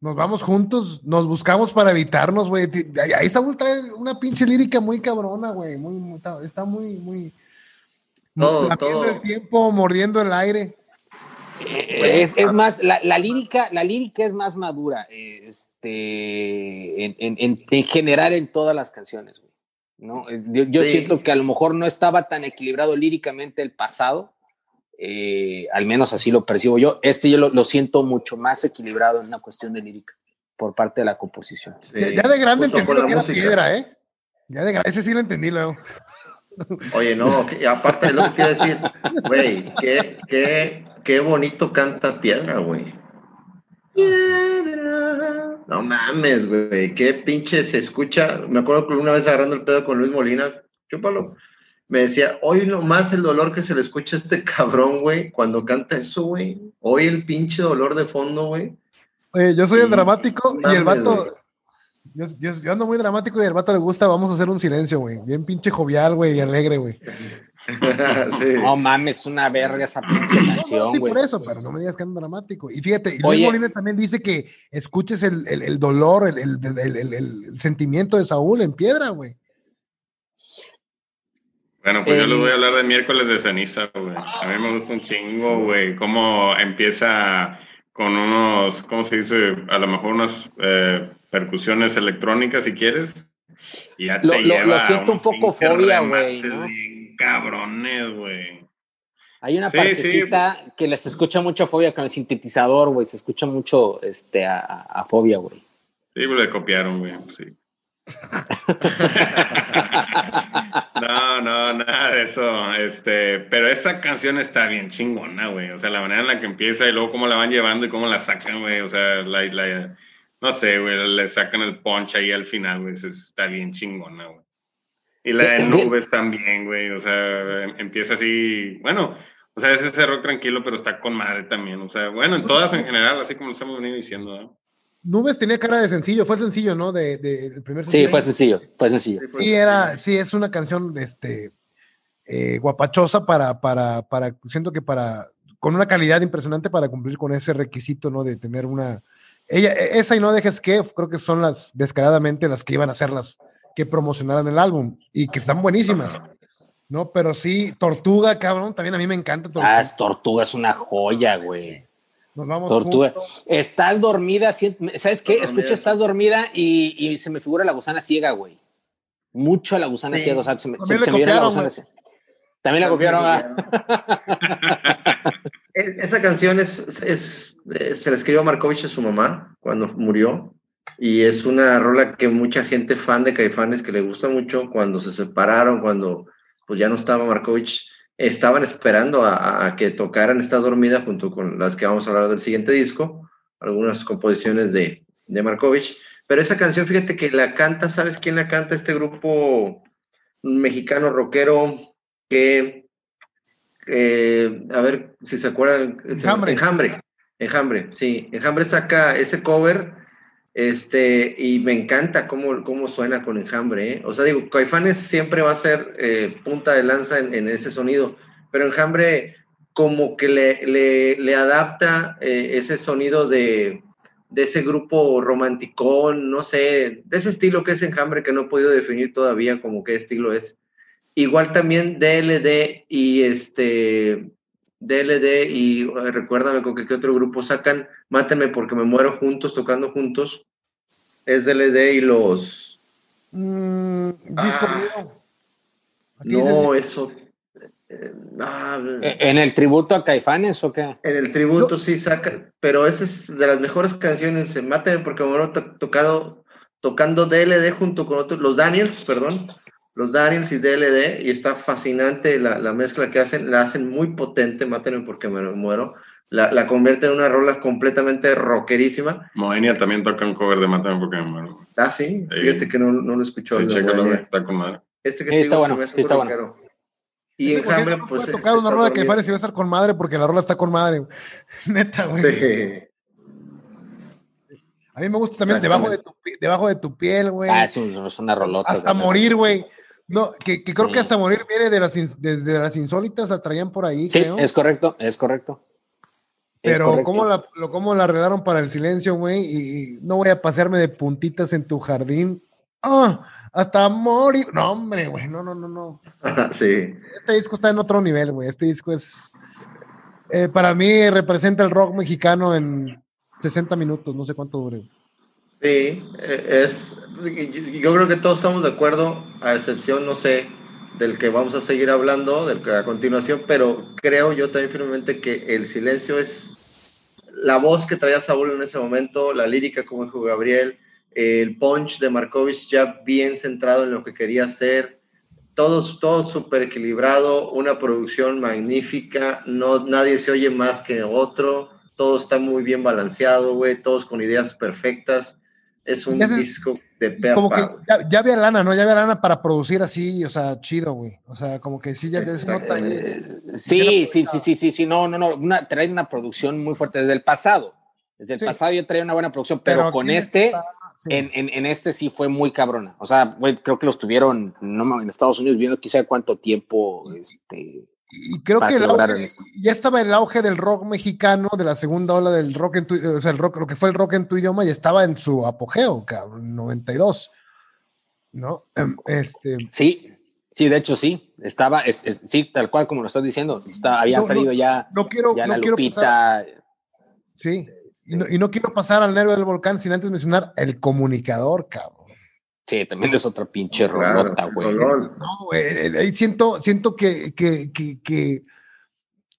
nos vamos juntos, nos buscamos para evitarnos, güey. Ahí Saúl trae una pinche lírica muy cabrona, güey, muy, está muy, muy... Todo, todo. el tiempo, mordiendo el aire. Eh, es, es, más, la, la, lírica, la lírica es más madura, este, en, en, en, general en todas las canciones, güey. ¿no? Yo, yo siento que a lo mejor no estaba tan equilibrado líricamente el pasado, eh, al menos así lo percibo yo. Este yo lo, siento mucho más equilibrado en una cuestión de lírica por parte de la composición. ya, de grande entendí lo que era piedra, ¿eh? Ya de grande, ese sí lo entendí luego. Oye, no, aparte de lo que quiero decir, güey, qué, qué, qué bonito canta piedra, güey. No mames, güey, qué pinche se escucha. Me acuerdo que una vez agarrando el pedo con Luis Molina, chúpalo me decía, hoy nomás el dolor que se le escucha a este *laughs* cabrón, güey, cuando canta eso, güey. Hoy el pinche dolor de fondo, güey. Oye, yo soy el dramático y el vato. Yo, yo, ando muy dramático y el vato le gusta, vamos a hacer un silencio, güey. Bien pinche jovial, güey, y alegre, güey. *laughs* sí. No mames, una verga esa pinche canción, sí, por eso, pero no me digas que ando dramático. Y fíjate, y Luis Molina también dice que escuches el, el, el dolor, el, el, sentimiento de Saúl en piedra, güey. Bueno, pues yo les voy a hablar de miércoles de ceniza, güey. A mí me gusta un chingo, güey. Cómo empieza con unos, ¿cómo se dice? A lo mejor unas eh, percusiones electrónicas, si quieres. Y ya te lo, lleva lo, siento un poco fobia, güey. ¿no? Cabrones, güey. Hay una partecita que les escucha mucho fobia con el sintetizador, güey. Se escucha mucho este, a, a fobia, güey. Sí, pues le copiaron, güey. Sí. *laughs* no, no, nada de eso. Este, pero esta canción está bien chingona, güey. O sea, la manera en la que empieza y luego cómo la van llevando y cómo la sacan, güey. O sea, la, no sé, güey, le sacan el punch ahí al final, güey. Está bien chingona, güey. Y la de nubes también, güey. O sea, empieza así, bueno, o sea, es ese rock tranquilo, pero está con madre también. O sea, bueno, en todas en general, así como lo estamos venido diciendo, ¿no? Nubes tenía cara de sencillo, fue sencillo, ¿no? De, de, primer Sí, fue sencillo, fue sencillo. Sí, era, sí, es una canción este, eh, guapachosa para, para, para, siento que para, con una calidad impresionante para cumplir con ese requisito, ¿no? De tener una, ella, e, esa y no dejes que, creo que son las, descaradamente las que iban a ser las que promocionaran el álbum y que están buenísimas. No, pero sí, Tortuga, cabrón, también a mí me encanta Tortuga. Ah, es Tortuga, es una joya, güey. Nos vamos Tortuga. Estás dormida, ¿sabes qué? Escucho, estás dormida y, se me figura la gusana ciega, güey. Mucho la gusana ciega, o sea, se me, se, me viene la gusana ciega. También la copiaron. *laughs* Esa canción es, es, se la escribió Markovich a su mamá cuando murió y es una rola que mucha gente fan de Caifanes que le gusta mucho cuando se separaron, cuando pues ya no estaba Markovich, estaban esperando a, que tocaran Está Dormida junto con las que vamos a hablar del siguiente disco, algunas composiciones de, de Markovich, pero esa canción, fíjate que la canta, ¿sabes quién la canta? Este grupo mexicano rockero que, eh, a ver si se acuerdan, Enjambre. Enjambre, Enjambre, sí, Enjambre saca ese cover este, y me encanta cómo, cómo suena con enjambre. ¿eh? O sea, digo, Caifanes siempre va a ser eh, punta de lanza en, ese sonido, pero enjambre como que le, le, adapta eh, ese sonido de, de, ese grupo romanticón, no sé, de ese estilo que es enjambre que no he podido definir todavía como qué estilo es. Igual también DLD y este DLD y recuérdame con qué otro grupo sacan Mátenme porque me muero juntos, tocando juntos. Es DLD y los. Mm, disco ah, no, eso. Eh, ah, ¿E-, ¿En el tributo a Caifanes o qué? En el tributo sí sacan, pero esa es de las mejores canciones. Mátenme porque me muero tocado, tocando DLD junto con otros, los Daniels, perdón los Daniels y DLD, y está fascinante la, la, mezcla que hacen, la hacen muy potente, mátenme porque me muero, la, la convierte en una rola completamente rockerísima. Moenia también toca un cover de Mátenme porque me muero. Ah, sí, fíjate que no, no lo escuchó. Sí, chécalo, está con madre. Este que sí, está bueno, sí está bueno. Y en Hambre, no pues. tocar una rola que parece va a estar con madre porque la rola está con madre. *laughs* Neta, güey. Sí. A mí me gusta también debajo de tu, debajo de tu piel, güey. Ah, es, es una rolota. Hasta morir, güey. No, que, creo que hasta morir viene de las, de, las insólitas, la traían por ahí. Sí, es correcto, es correcto. Pero ¿cómo, la, ¿cómo la arreglaron para el silencio, güey? Y, no voy a pasarme de puntitas en tu jardín. ¡Ah! hasta morir. No, hombre, güey, no, no, no, no. *laughs* sí. Este disco está en otro nivel, güey. Este disco es. Eh, para mí representa el rock mexicano en 60 minutos, no sé cuánto dure. Sí, e, es, yo creo que todos estamos de acuerdo, a excepción, no sé, del que vamos a seguir hablando, del que a continuación, pero creo yo también firmemente que el silencio es la voz que traía Saúl en ese momento, la lírica, como dijo Gabriel, el punch de Markovich ya bien centrado en lo que quería hacer, todo, todo súper equilibrado, una producción magnífica, no, nadie se oye más que otro, todo está muy bien balanceado, güey, todos con ideas perfectas es un disco de Como que ya, había lana, ¿no? Ya había lana para producir así, o sea, chido, güey. O sea, como que sí, ya se nota. Eh, sí, sí, sí, sí, sí, sí, no, no, no. Una, trae una producción muy fuerte desde el pasado. Desde el pasado yo traía una buena producción, pero, con este, en, en, en, este sí fue muy cabrona. O sea, güey, creo que los tuvieron no, en Estados Unidos viendo quizá cuánto tiempo este, y creo que ya estaba el auge del rock mexicano, de la segunda ola del rock en tu, o sea, el rock, lo que fue el rock en tu idioma, y estaba en su apogeo, cabrón, 92. ¿No? Em, este. Sí, sí, de hecho sí. Estaba, sí, tal cual como lo estás diciendo. Está, había salido ya. No quiero. Ya no quiero pasar, sí. Y no, y no quiero pasar al nervio del volcán sin antes mencionar el comunicador, cabrón. Sí, también es otra pinche rolota, güey. No, güey, ahí siento, siento que, que, que,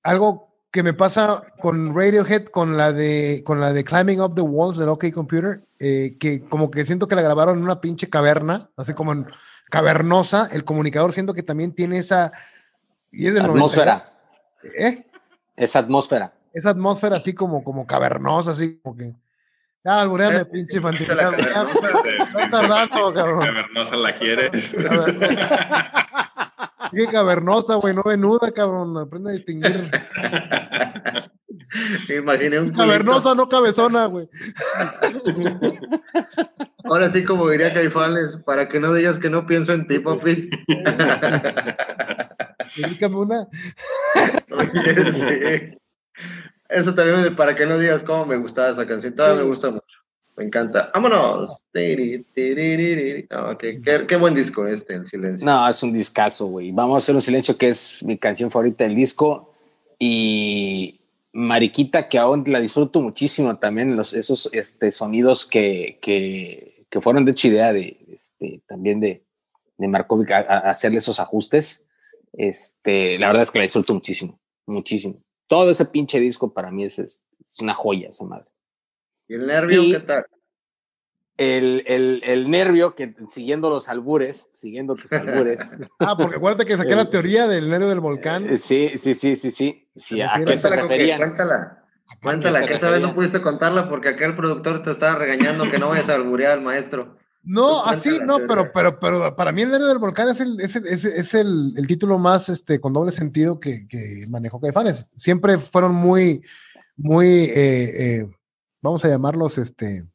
algo que me pasa con Radiohead, con la de, con la de Climbing Up the Walls del OK Computer, eh, que como que siento que la grabaron en una pinche caverna, así como en cavernosa. El comunicador siento que también tiene esa... Y es atmósfera. ¿Eh? Esa atmósfera. Esa atmósfera así como, como cavernosa, así como que... Ah, albureame, eh, pinche infantil. Está tardando, cabrón. Cavernosa la quieres. Qué cavernosa, güey, no venuda, cabrón. Aprende a distinguir. Imaginé un Cavernosa, no cabezona, güey. Ahora sí, como diría Caifanes, para que no digas que no pienso en ti, papi. Dígame una. Oye, sí. Eso también, para que no digas cómo me gustaba esa canción, todavía me gusta mucho. Me encanta. Vámonos. qué, buen disco este, El Silencio. No, es un discazo, güey. Vamos a hacer un silencio que es mi canción favorita del disco. Y Mariquita, que aún la disfruto muchísimo también, los, esos este, sonidos que, que, que fueron de hecho idea de, este, también de, de Markovic a, hacerle esos ajustes. Este, la verdad es que la disfruto muchísimo, muchísimo. Todo ese pinche disco para mí es, es, una joya, esa madre. ¿Y el nervio qué tal? El, el, el, nervio, que siguiendo los albures, siguiendo tus albures. *laughs* ah, porque acuérdate que saqué la teoría del nervio del volcán. Eh, sí, sí, sí, sí, sí. sí ¿A qué se referían? cuéntala, cuéntala, que esa vez no pudiste contarla porque aquel productor te estaba regañando que no vayas a alburear al maestro. No, así no, pero, pero, pero para mí el nervio del volcán es el, es, el, el, título más este, con doble sentido que, que manejó Caifanes. Siempre fueron muy, muy, eh, eh, vamos a llamarlos, este,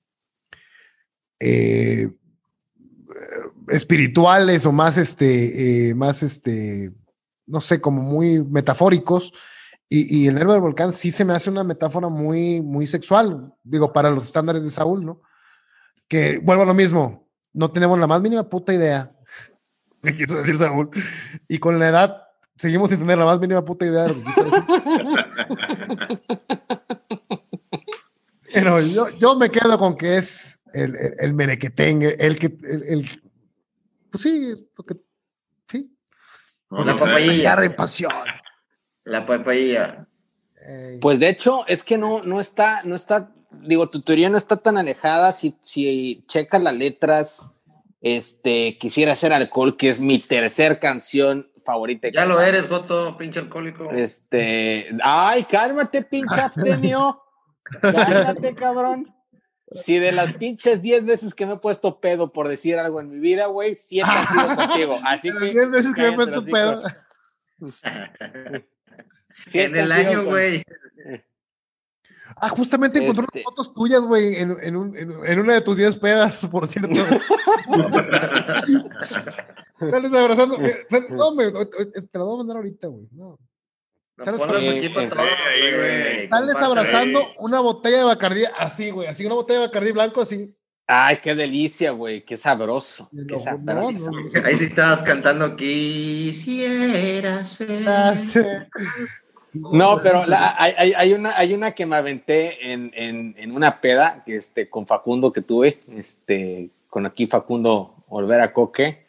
eh, espirituales o más, este, más, este, no sé, como muy metafóricos. Y, y, el nervio del volcán sí se me hace una metáfora muy, muy sexual, digo, para los estándares de Saúl, ¿no? Que vuelvo a lo mismo, no tenemos la más mínima puta idea. *laughs* Me quiso decir Saúl. Y con la edad seguimos sin tener la más mínima puta idea. *laughs* Pero yo, yo, me quedo con que es el, el, el merequetengue, el que, el, el, pues sí, lo que, sí. la papaya. La pasión. La papaya. Pues de hecho, es que no, no está, no está digo, tu teoría no está tan alejada si, si checas las letras. Este, quisiera hacer alcohol, que es mi tercer canción favorita. Ya lo eres, Soto, pinche alcohólico. Este, ay, cálmate, pinche abstemio. *laughs* cálmate, cabrón. Si de las pinches 10 veces que me he puesto pedo por decir algo en mi vida, güey, siete ha sido *laughs* contigo. Así que. 10 veces que me he puesto pedo. en el año, güey. Ah, justamente encontré unas este fotos tuyas, güey, en, en, un, en, una de tus 10 pedas, *laughs* por cierto. Sales abrazando. Eh, no, me, te la voy a mandar ahorita, güey. No. Sales, abrazando una botella de Bacardí así, güey. Así, una botella de Bacardí blanco, así. Ay, qué delicia, güey. Qué sabroso. Qué sabroso. Ahí sí estabas cantando Quisiera ser. No, pero hay, hay, una, hay una que me aventé en, en, en, una peda este, con Facundo que tuve, este, con aquí Facundo Olvera Coque,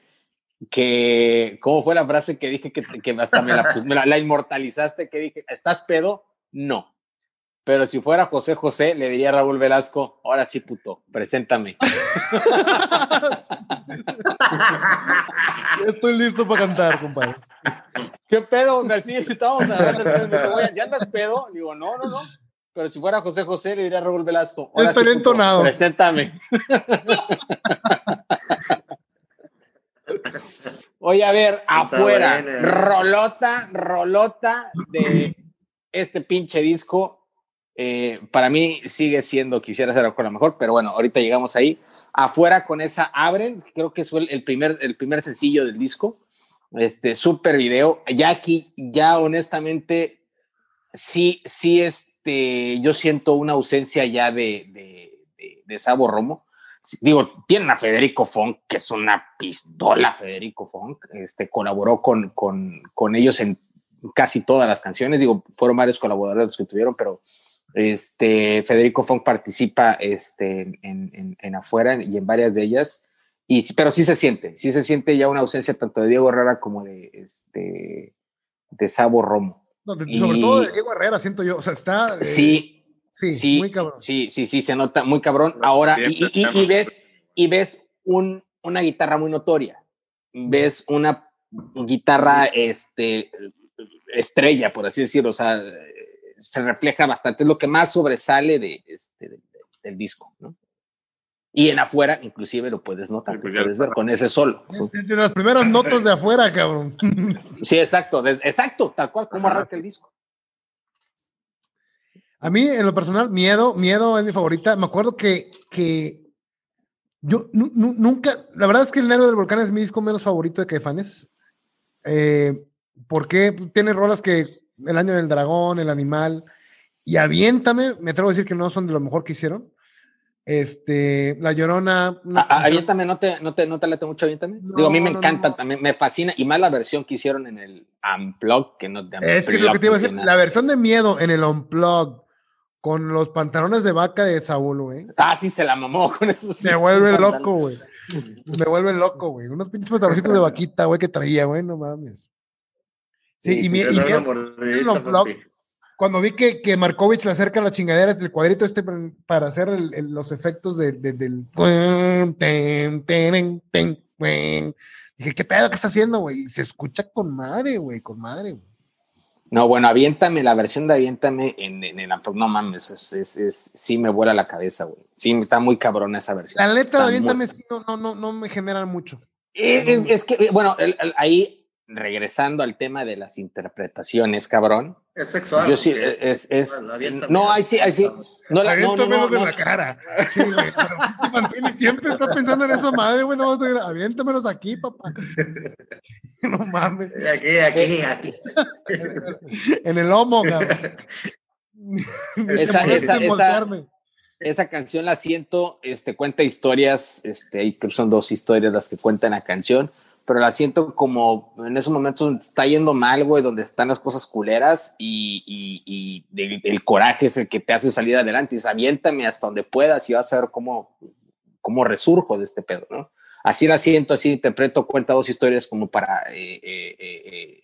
que, ¿cómo fue la frase que dije que, que hasta me, la, pues, me la, la, inmortalizaste? Que dije, ¿estás pedo? No. Pero si fuera José José, le diría a Raúl Velasco, ahora sí, puto, preséntame. *laughs* Estoy listo para cantar, compadre. ¿Qué pedo? Sí, estábamos hablando de ¿Ya andas pedo? Digo, no, no, no. Pero si fuera José José, le diría a Raúl Velasco. Ahora sí, entonado. Preséntame. Oye, a ver, afuera, rolota, rolota de este pinche disco eh, para mí sigue siendo, quisiera ser con lo mejor, pero bueno, ahorita llegamos ahí. Afuera con esa Abren, creo que fue el primer, el primer sencillo del disco. Este, súper video. Ya aquí, ya honestamente, sí, sí, este, yo siento una ausencia ya de, de, de, de Sabo Romo. Digo, tienen a Federico Funk, que es una pistola Federico Funk. Este, colaboró con, con, con ellos en casi todas las canciones. Digo, fueron varios colaboradores que tuvieron, pero este, Federico Funk participa este, en, en, afuera y en varias de ellas, y, pero sí se siente, sí se siente ya una ausencia tanto de Diego Herrera como de, este, de Sabo Romo. sobre todo de Diego Herrera, siento yo, o sea, está... Eh, sí, sí, sí, muy cabrón. Sí, sí, sí, se nota muy cabrón. Ahora, y, y, ves, y ves un, una guitarra muy notoria, ves una guitarra este, estrella, por así decirlo, o sea, se refleja bastante, es lo que más sobresale de, este, del disco, ¿no? Y en afuera, inclusive lo puedes notar, pues puedes ver con ese solo. De las primeras notas de afuera, cabrón. *laughs* Sí, exacto, exacto, tal cual, como arranca el disco. A mí, en lo personal, miedo, miedo es mi favorita. Me acuerdo que, que yo nunca, la verdad es que El Negro del Volcán es mi disco menos favorito de Caifanes. Eh, porque tiene rolas que el año del dragón, el animal, y aviéntame, me atrevo a decir que no son de lo mejor que hicieron, Este, La Llorona. una aviéntame, no te, no te, no te late mucho, aviéntame. Digo, a mí me encanta también, me fascina, y más la versión que hicieron en el Unplug, que no Es que lo que te iba a decir, la versión de miedo en el Unplug con los pantalones de vaca de Saúl, güey. Ah, sí, se la mamó con esos. Me vuelve loco, güey. Me vuelve loco, güey. Unos pinches pantaloncitos de vaquita, güey, que traía, güey, no mames. Sí, y, mi, cuando vi que, que Markovich le acerca la chingadera, el cuadrito este para hacer los efectos de, del... Dije, ¿qué pedo que está haciendo, güey? Se escucha con madre, güey, con madre, güey. No, bueno, aviéntame, la versión de aviéntame en, en, no mames, es, es, sí me vuela la cabeza, güey. Sí, está muy cabrón esa versión. La letra de aviéntame sí no, no, no, no me genera mucho. Es, es que, bueno, ahí regresando al tema de las interpretaciones, cabrón. Es sexual. Yo sí, es, es, no, ahí sí, ahí sí. No, la, no, no, no, de la cara. Sí, güey, pero siempre está pensando en eso, madre, güey, no vas a aviéntamelos aquí, papá. *laughs* No mames. Aquí, aquí, aquí. *laughs* en el lomo, cabrón. Esa, esa, esa, esa canción la siento, este, cuenta historias, este, creo que son dos historias las que cuentan la canción, pero la siento como en esos momentos está yendo mal, güey, donde están las cosas culeras y, el, coraje es el que te hace salir adelante. Y aviéntame hasta donde puedas y vas a ver cómo, cómo resurjo de este pedo, ¿no? Así la siento, así interpreto, cuenta dos historias como para, eh, eh, eh,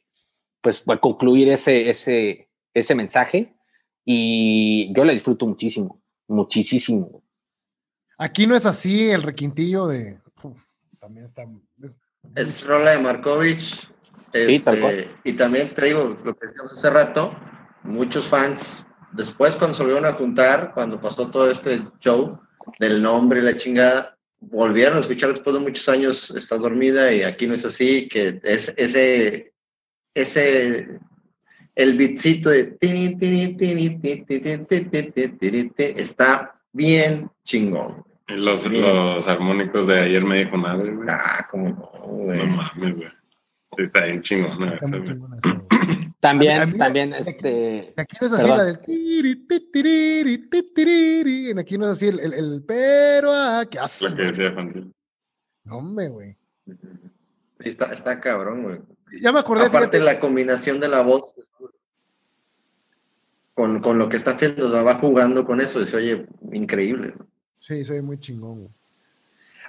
pues, para concluir ese, ese, ese mensaje y yo la disfruto muchísimo muchísimo. Aquí no es así el requintillo de. también está. Es rola de Markovich. sí, tal este, Y también te digo lo que decíamos hace rato: muchos fans, después cuando se volvieron a juntar, cuando pasó todo este show del nombre y la chingada, volvieron a escuchar después de muchos años Estás dormida y aquí no es así, que es ese, ese el bitcito de está bien chingón. Los, los armónicos de ayer me dijo madre, güey. Ah, como no, güey. No mames, güey. Sí, está bien chingón. No, está *clears throat* también, también, este. Aquí no es así la del. Aquí no es así el, el, el pero ¿qué hace? Lo que decía Fantil. Hombre, güey. Está, está cabrón, güey. Ya me acordé. Aparte, la combinación de la voz con, con, lo que está haciendo, va jugando con eso, dice, oye, increíble. Sí, soy muy chingón.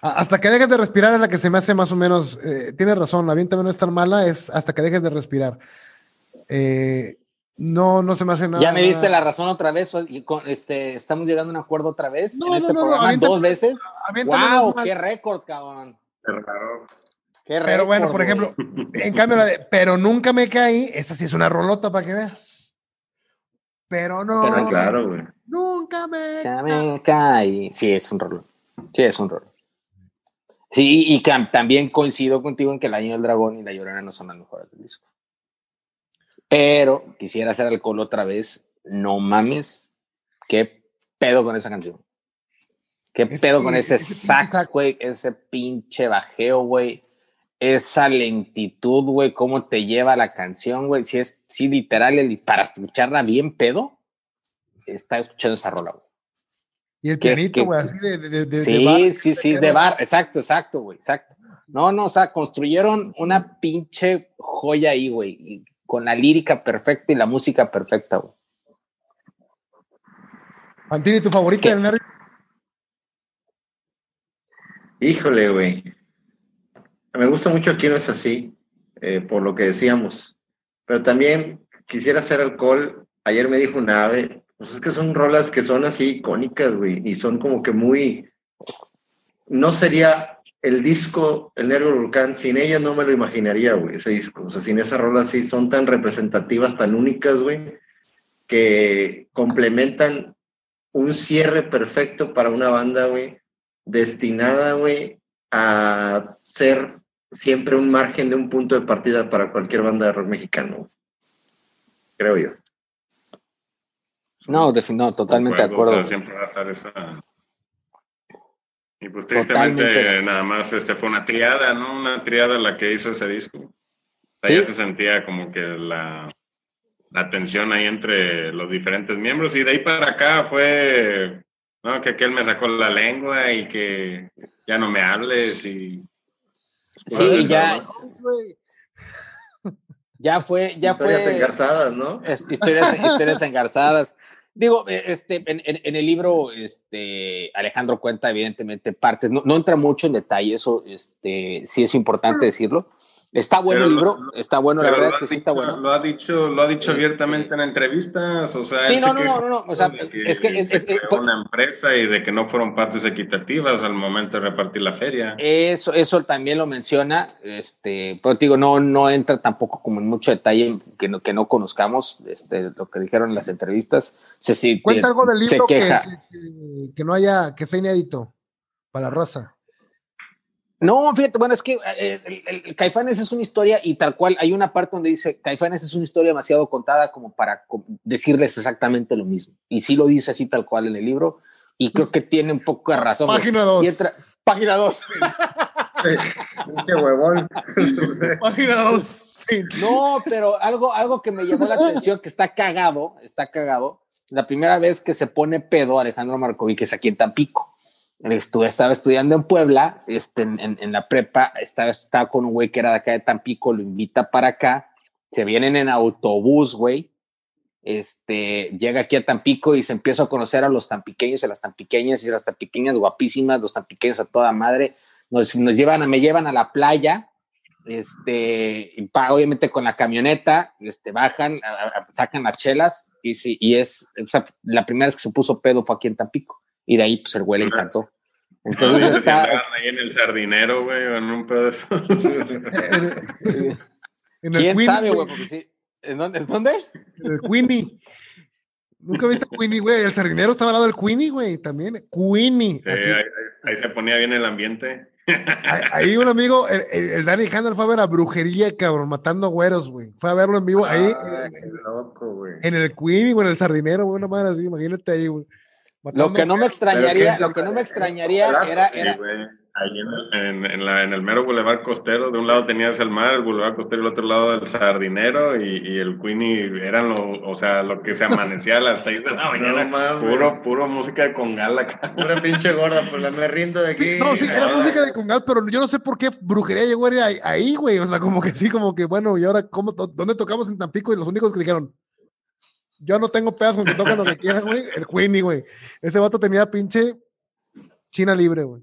Hasta que dejes de respirar es la que se me hace más o menos, eh, tienes razón, la vienta no es tan mala, es hasta que dejes de respirar. Eh, no, no se me hace nada. Ya me diste la razón otra vez, y este, estamos llegando a un acuerdo otra vez en este programa, dos veces. ¡Wow! ¡Qué récord, cabrón! Qué raro. Qué pero bueno, por ejemplo, en cambio la de Pero nunca me caí, esa sí es una rolota para que veas. Pero no. claro, güey. Nunca me, caí. Sí, es un rol. Sí, es un rol. Sí, y también coincido contigo en que El Año del Dragón y La Llorona no son las mejores del disco. Pero quisiera hacer alcohol otra vez. No mames. ¿Qué pedo con esa canción? ¿Qué pedo con ese, ese sax, güey? Ese pinche bajeo, güey esa lentitud, güey, cómo te lleva la canción, güey. Si es, si literal, para escucharla bien pedo, está escuchando esa rola, güey. Y el pianito, güey, así de, de, de, Sí, bar, sí, sí, de bar, exacto, exacto, güey, exacto. No, no, o sea, construyeron una pinche joya ahí, güey, con la lírica perfecta y la música perfecta, güey. Antini, ¿tu favorita, Híjole, güey. Me gusta mucho Aquí no es así, eh, por lo que decíamos. Pero también quisiera hacer alcohol. Ayer me dijo un ave, pues es que son rolas que son así icónicas, güey, y son como que muy... No sería el disco El Negro Volcán, sin ella no me lo imaginaría, güey, ese disco. O sea, sin esa rola así, son tan representativas, tan únicas, güey, que complementan un cierre perfecto para una banda, güey, destinada, güey, a ser siempre un margen de un punto de partida para cualquier banda de rock mexicano. Creo yo. No, no totalmente de acuerdo. siempre va a estar esa. Y pues tristemente nada más este fue una triada, ¿no? Una triada la que hizo ese disco. Ahí se sentía como que la, la tensión ahí entre los diferentes miembros y de ahí para acá fue No, que aquel me sacó la lengua y que ya no me hables y... Sí, ya... Ya fue, ya historias fue. engarzadas, ¿no? Historias, historias engarzadas. Digo, eh, este, en, en, en, el libro, este, Alejandro cuenta evidentemente partes, no, no entra mucho en detalle, eso, este, sí es importante decirlo, Está bueno el libro, lo, está bueno, la verdad es que sí está bueno. Lo ha dicho, lo ha dicho este, abiertamente en entrevistas, o sea, sí, no, no, no, no, o sea, que es que es, es, es una empresa y de que no fueron partes equitativas al momento de repartir la feria. Eso, eso también lo menciona, este, pero digo, no, no entra tampoco como en mucho detalle que no, que no conozcamos, este, lo que dijeron en las entrevistas. Se, se Cuenta algo del libro que, que, que, no haya, que sea inédito para raza. No, fíjate, bueno, es que eh, el, el, el, Caifanes es una historia y tal cual hay una parte donde dice Caifanes es una historia demasiado contada como para decirles exactamente lo mismo. Y sí lo dice así tal cual en el libro y creo que tiene un poco de razón. Página 2. Página 2. Qué huevón. Página 2. No, pero algo, algo que me llamó la atención, que está cagado, está cagado. La primera vez que se pone pedo Alejandro Markovic es aquí en Tampico Estuve, estaba estudiando en Puebla, este, en, la prepa, estaba, estaba con un güey que era de acá de Tampico, lo invita para acá, se vienen en autobús, güey, este, llega aquí a Tampico y se empieza a conocer a los tampiqueños y a las tampiqueñas y las tampiqueñas guapísimas, los tampiqueños a toda madre, nos, nos llevan, me llevan a la playa, este, y obviamente con la camioneta, este, bajan, a, a, sacan las chelas y, sí, y es, la primera vez que se puso pedo fue aquí en Tampico y de ahí pues el güey le encantó. Entonces *laughs* está... ahí en el sardinero, güey, o en un pedo *laughs* ¿Quién Queenie, sabe, güey? Porque sí. ¿En dónde? ¿En dónde? El Queenie. Nunca viste a Queenie, güey. El sardinero estaba al lado del Queenie, güey, también. Queenie. Sí, ahí, ahí, se ponía bien el ambiente. Ahí un amigo, el, el, el Danny Handel fue a ver a Brujería, cabrón, matando güeros, güey. Fue a verlo en vivo ahí. Ah, qué loco, güey. En el Queenie, güey, en el sardinero, güey, una madre así, imagínate ahí, güey. Lo que no me extrañaría, lo que no me extrañaría era, era... Ahí en el, en, en, la, en el mero bulevar costero, de un lado tenías el mar, el bulevar costero, y el otro lado el sardinero y, y el Queenie eran lo, o sea, lo que se amanecía a las 6 de la *laughs* mañana, no, puro, puro música de congal acá. Pura pinche gorda, pues la me rindo de aquí. Sí, no, sí, era música de congal, pero yo no sé por qué brujería llegó ahí, güey, o sea, como que sí, como que bueno, y ahora, ¿cómo, ¿dónde tocamos en Tampico? Y los únicos que dijeron, yo no tengo pedas, me tocan lo que quieran, güey. El Queenie, güey. Ese vato tenía pinche China libre, güey.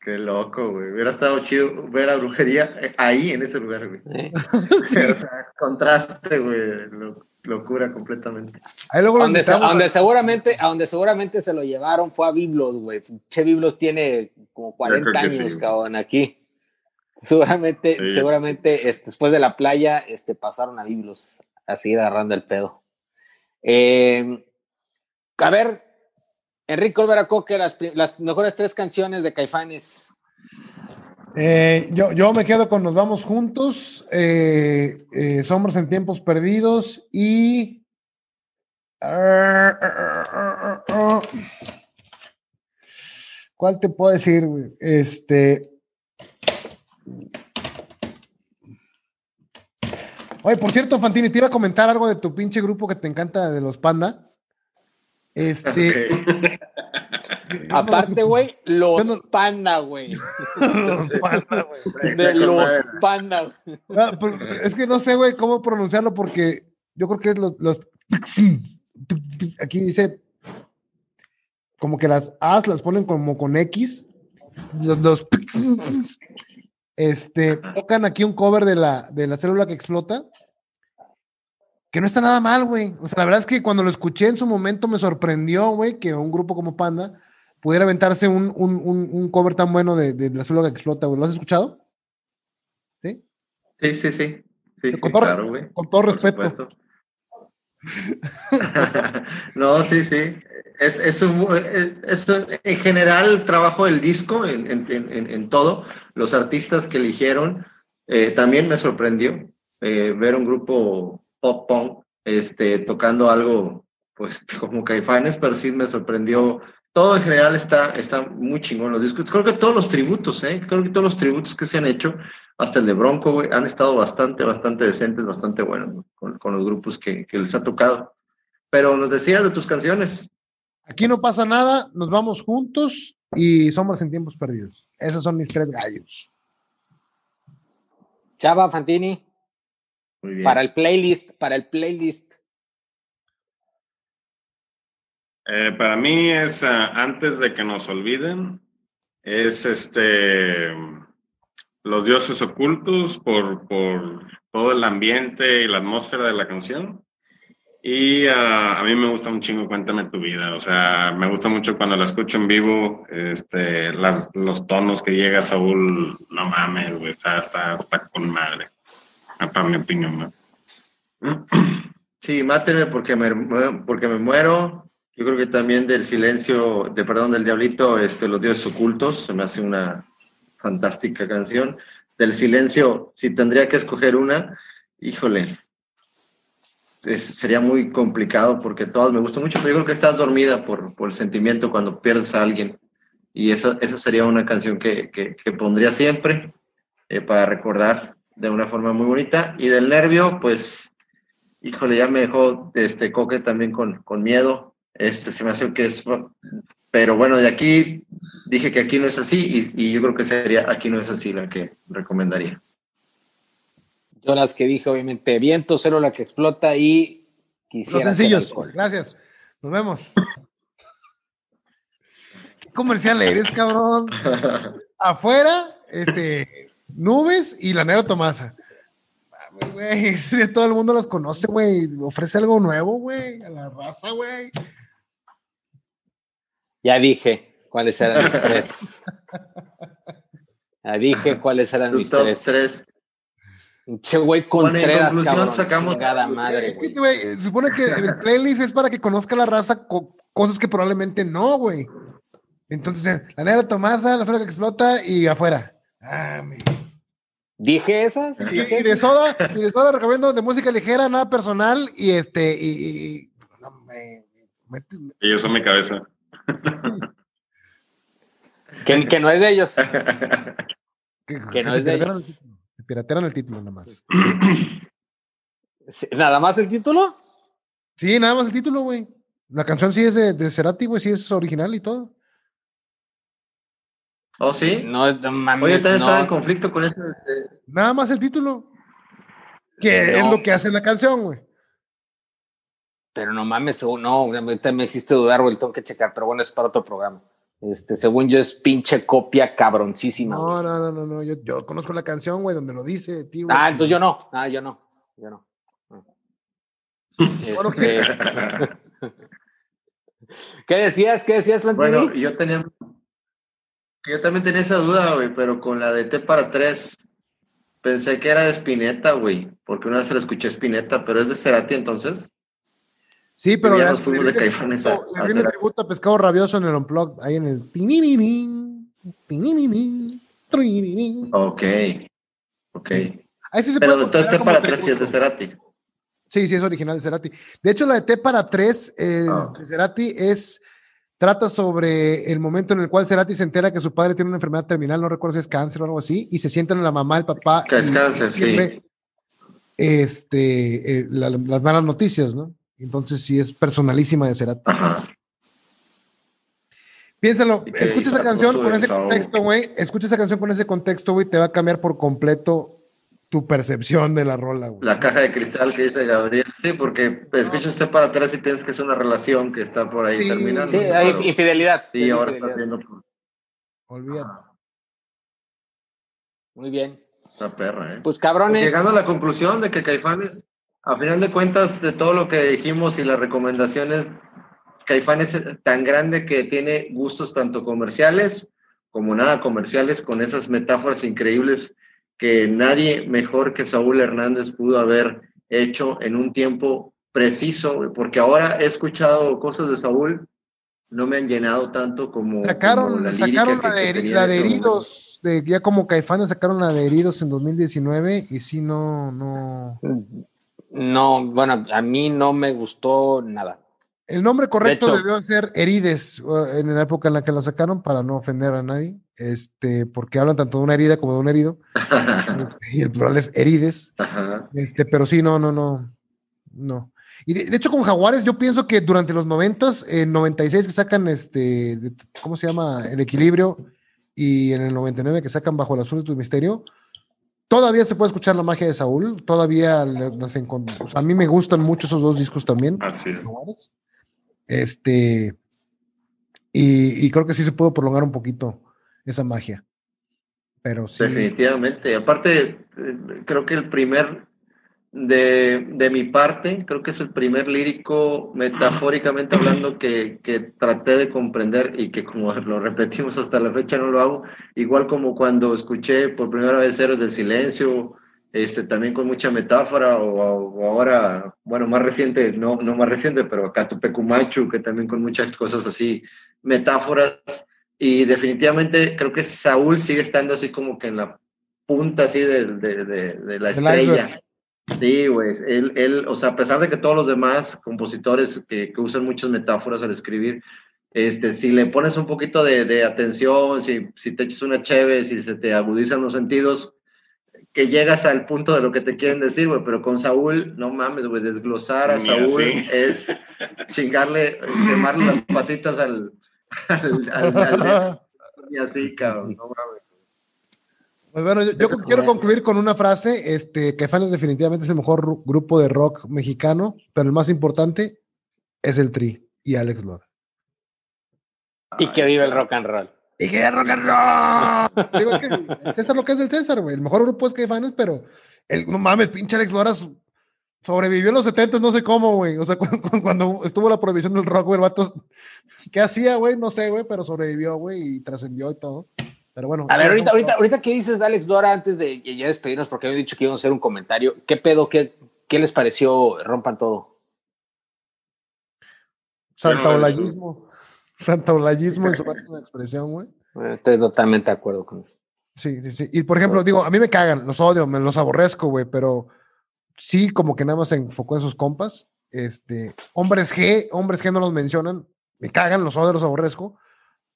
Qué loco, güey. Hubiera estado chido ver a brujería ahí, en ese lugar, güey. ¿Eh? *laughs* sí. o sea, contraste, güey. Lo, locura completamente. Ahí luego donde, se, donde, seguramente, a donde seguramente se lo llevaron fue a Biblos, güey. Che Biblos tiene como 40 años, sí, cabrón, aquí. Seguramente, sí. seguramente este, después de la playa este, pasaron a Biblos a seguir agarrando el pedo. Eh, a ver, Enrique Olvera Coque, las, las, mejores tres canciones de Caifanes. Eh, yo, yo, me quedo con Nos Vamos Juntos, eh, eh, Sombras en Tiempos Perdidos y... ¿Cuál te puedo decir? Este... Oye, por cierto, Fantini, te iba a comentar algo de tu pinche grupo que te encanta de los Panda. Este. *laughs* Aparte, güey, los no... Panda, güey. los Panda, güey. De los Panda. No, es que no sé, güey, cómo pronunciarlo porque yo creo que es los, los. Aquí dice. Como que las As las ponen como con X. Los, los este, tocan aquí un cover de la, de la célula que explota, que no está nada mal, güey. O sea, la verdad es que cuando lo escuché en su momento me sorprendió, güey, que un grupo como Panda pudiera aventarse un, un, un, un cover tan bueno de, de, la célula que explota, güey. ¿Lo has escuchado? Sí. Sí, sí, sí. sí, con, todo, claro, con, todo, respeto. *laughs* no, sí, sí. Es, es, un, es, en general el trabajo del disco, en, en, en, en todo, los artistas que eligieron, eh, también me sorprendió eh, ver un grupo pop punk este, tocando algo pues *laughs* como Caifanes, pero sí me sorprendió. Todo en general está, está muy chingón los discos. Creo que todos los tributos, ¿eh? creo que todos los tributos que se han hecho, hasta el de Bronco, güey, han estado bastante, bastante decentes, bastante buenos ¿no? con, con, los grupos que, que les ha tocado. Pero nos decías de tus canciones. Aquí no pasa nada, nos vamos juntos y somos en tiempos perdidos. Esos son mis tres gallos. Chava Fantini. Muy bien. Para el playlist, para el playlist. Eh, para mí es uh, antes de que nos olviden, es este los dioses ocultos por, por todo el ambiente y la atmósfera de la canción. Y uh, a mí me gusta un chingo Cuéntame tu vida. O sea, me gusta mucho cuando la escucho en vivo, este, las, los tonos que llega Saúl, no mames, güey, está, está, está con madre. Para mi opinión, ¿no? Sí, mátenme porque me, porque me muero. Yo creo que también del silencio, de perdón, del diablito, este, los dioses ocultos, se me hace una fantástica canción. Del silencio, si tendría que escoger una, híjole, sería muy complicado porque todas me gustan mucho, pero yo creo que estás dormida por, por el sentimiento cuando pierdes a alguien. Y esa, esa sería una canción que, que, pondría siempre eh, para recordar de una forma muy bonita. Y del nervio, pues, híjole, ya me dejó este coque también con, con miedo. Este se me hace que es. Pero bueno, de aquí dije que aquí no es así y yo creo que sería aquí no es así la que recomendaría. Yo las que dije, obviamente, viento, la que explota y quisiera. Los sencillos. Gracias. Nos vemos. ¿Qué comercial eres, cabrón? Afuera, este, nubes y la Nero Tomasa. Güey, *laughs* todo el mundo los conoce, güey. Ofrece algo nuevo, güey, a la raza, güey. Ya dije cuáles eran mis tres. Ya dije cuáles eran mis tres. Che, güey, Contreras, bueno, cabrón, sacamos madre. Es que, güey, supone que el *laughs* playlist es para que conozca la raza cosas que probablemente no, güey. Entonces, la negra Tomasa, la zona que explota y afuera. Ah, mi... ¿Dije esas? Y, de soda, y de soda recomiendo de música ligera, nada personal, y este, y, no, me, Ellos son mi cabeza. que, que, no es de ellos. *laughs* que, no es de ellos. Piratearon el título nada más. *clears throat* ¿Nada más el título? Sí, nada más el título, güey. La canción sí es de, de Cerati, güey, sí es original y todo. ¿Oh, sí? No, no mames, Oye, también estaba en conflicto con eso. Nada más el título. Que es lo que hace la canción, güey. Pero no mames, no, me hiciste dudar, güey, tengo que checar, pero bueno, es para otro programa. Este, según yo, es pinche copia cabroncísima. No, no, no, no, no. Yo, yo, conozco la canción, güey, donde lo dice. Tío, ah, entonces yo no. Ah, yo no. Yo no. Este... *laughs* ¿Qué decías? ¿Qué decías, Fantini? Bueno, yo tenía. Yo también tenía esa duda, güey, pero con la de T para tres pensé que era de Spinetta, güey, porque una vez se la escuché Spinetta, pero es de Cerati entonces. Sí, pero ya nos fuimos de Caifanes a, Le viene tributo a Pescado Rabioso en el Unplugged, ahí en el Ok, ok. Ahí sí se pero entonces T para tres sí es de Cerati. Sí, sí, es original de Cerati. De hecho, la de T para tres es, ah. de Cerati es trata sobre el momento en el cual Cerati se entera que su padre tiene una enfermedad terminal, no recuerdo si es cáncer o algo así, y se sientan la mamá, el papá. Que es cáncer, sí. Este, eh, las malas noticias, ¿no? Entonces sí es personalísima de Cerati. Piénsalo, escucha esa canción con ese contexto, güey. Escucha esa canción con ese contexto, güey, te va a cambiar por completo tu percepción de la rola, güey. La caja de cristal que dice Gabriel. Sí, porque escuchas usted para atrás y piensas que es una relación que está por ahí terminando. Sí, hay infidelidad. Sí, ahora está viendo. Olvídate. Muy bien. Esa perra, ¿eh? Pues cabrones. Pues llegando a la conclusión de que Caifanes a final de cuentas, de todo lo que dijimos y las recomendaciones, Caifán es tan grande que tiene gustos tanto comerciales como nada comerciales, con esas metáforas increíbles que nadie mejor que Saúl Hernández pudo haber hecho en un tiempo preciso, porque ahora he escuchado cosas de Saúl, no me han llenado tanto como... Sacaron, la, sacaron la, de, la de heridos, de, ya como Caifanes sacaron la de heridos en 2019 y sí, no, no... No, bueno, a mí no me gustó nada. El nombre correcto debió ser Herides en la época en la que lo sacaron para no ofender a nadie, este, porque hablan tanto de una herida como de un herido, *laughs* este, y el plural es Herides, este, pero sí, no, no, no, no. Y de, hecho con Jaguares yo pienso que durante los 90, en 96 que sacan este, ¿cómo se llama? El equilibrio y en el 99 que sacan Bajo el Azul de tu Misterio, todavía se puede escuchar la magia de Saúl, todavía a mí me gustan mucho esos dos discos también. Así es. Este, y, y creo que sí se puede prolongar un poquito esa magia. Pero sí. Definitivamente. Aparte, eh, creo que el primer de, de, mi parte, creo que es el primer lírico, metafóricamente hablando, que, que, traté de comprender y que como *laughs* lo repetimos hasta la fecha no lo hago, igual como cuando escuché por primera vez Héroes del Silencio, este, también con mucha metáfora, o, ahora, bueno, más reciente, no, no más reciente, pero acá Tupecumachu, que también con muchas cosas así, metáforas, y definitivamente creo que Saúl sigue estando así como que en la punta así de, de, de la estrella Sí, güey, él, él, o sea, a pesar de que todos los demás compositores que, que usan muchas metáforas al escribir, este, si le pones un poquito de, de atención, si, si, te echas una chévere, si se te agudizan los sentidos, que llegas al punto de lo que te quieren decir, güey, pero con Saúl, no mames, güey, desglosar a Saúl es chingarle, quemarle las patitas al, al, al, *laughs* y así, cabrón, no mames. Pues bueno, yo, quiero concluir con una frase, este, que Fanes definitivamente es el mejor grupo de rock mexicano, pero el más importante es el Tri y Alex Lora. Y que vive el rock and roll. Y que vive el rock and roll. Digo, que César lo que es del César, güey. El mejor grupo es que Fanes, pero el, no mames, pinche Alex Lora sobrevivió en los 70, no sé cómo, güey. O sea, *laughs* cuando, estuvo la prohibición del rock, güey, el vato, ¿qué hacía, güey? No sé, güey, pero sobrevivió, güey, y trascendió y todo. Pero bueno. A ver, ahorita, ahorita, ahorita, ¿qué dices de Alex Dora antes de ya despedirnos? Porque había dicho que íbamos a hacer un comentario. ¿Qué pedo? ¿Qué, qué les pareció? Rompan todo. Santaolayismo. Santaolayismo en su *laughs* máxima expresión, güey. Estoy totalmente de acuerdo con eso. Sí, sí, sí. Y por ejemplo, digo, a mí me cagan, los odio, me los aborrezco, güey, pero sí, como que nada más se enfocó en sus compas. Este, hombres G, hombres G no los mencionan, me cagan, los odio, los aborrezco,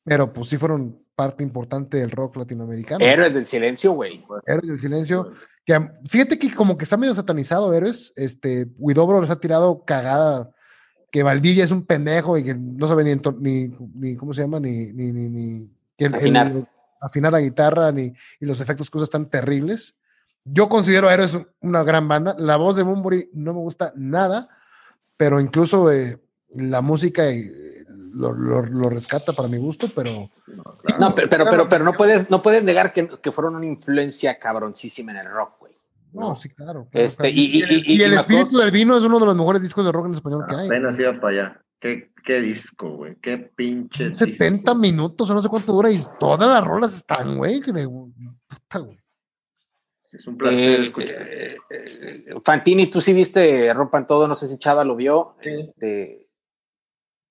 pero pues sí fueron parte importante del rock latinoamericano. Héroes del silencio, güey. Héroes del silencio. Que, fíjate que como que está medio satanizado Héroes. Este, les ha tirado cagada. Que Valdivia es un pendejo y que no sabe ni, ni, ni ¿cómo se llama? Ni, ni, ni, ni afinar. afinar la guitarra, ni y los efectos que usa están terribles. Yo considero a Héroes una gran banda. La voz de Mumburi no me gusta nada, pero incluso eh, la música eh, lo, lo, rescata para mi gusto, pero. No, pero, pero, pero, no puedes, no puedes negar que, que fueron una influencia cabroncísima en el rock, güey. No, sí, claro. este, Y, y, el espíritu del vino es uno de los mejores discos de rock en español que hay. Apenas iba para allá. ¿Qué, qué disco, güey? Qué pinche. 70 minutos o no sé cuánto dura y todas las rolas están, güey. Puta, güey. Es un placer eh, escuchar. Eh, eh, Fantini, tú sí viste Rompan Todo, no sé si Chava lo vio. Este,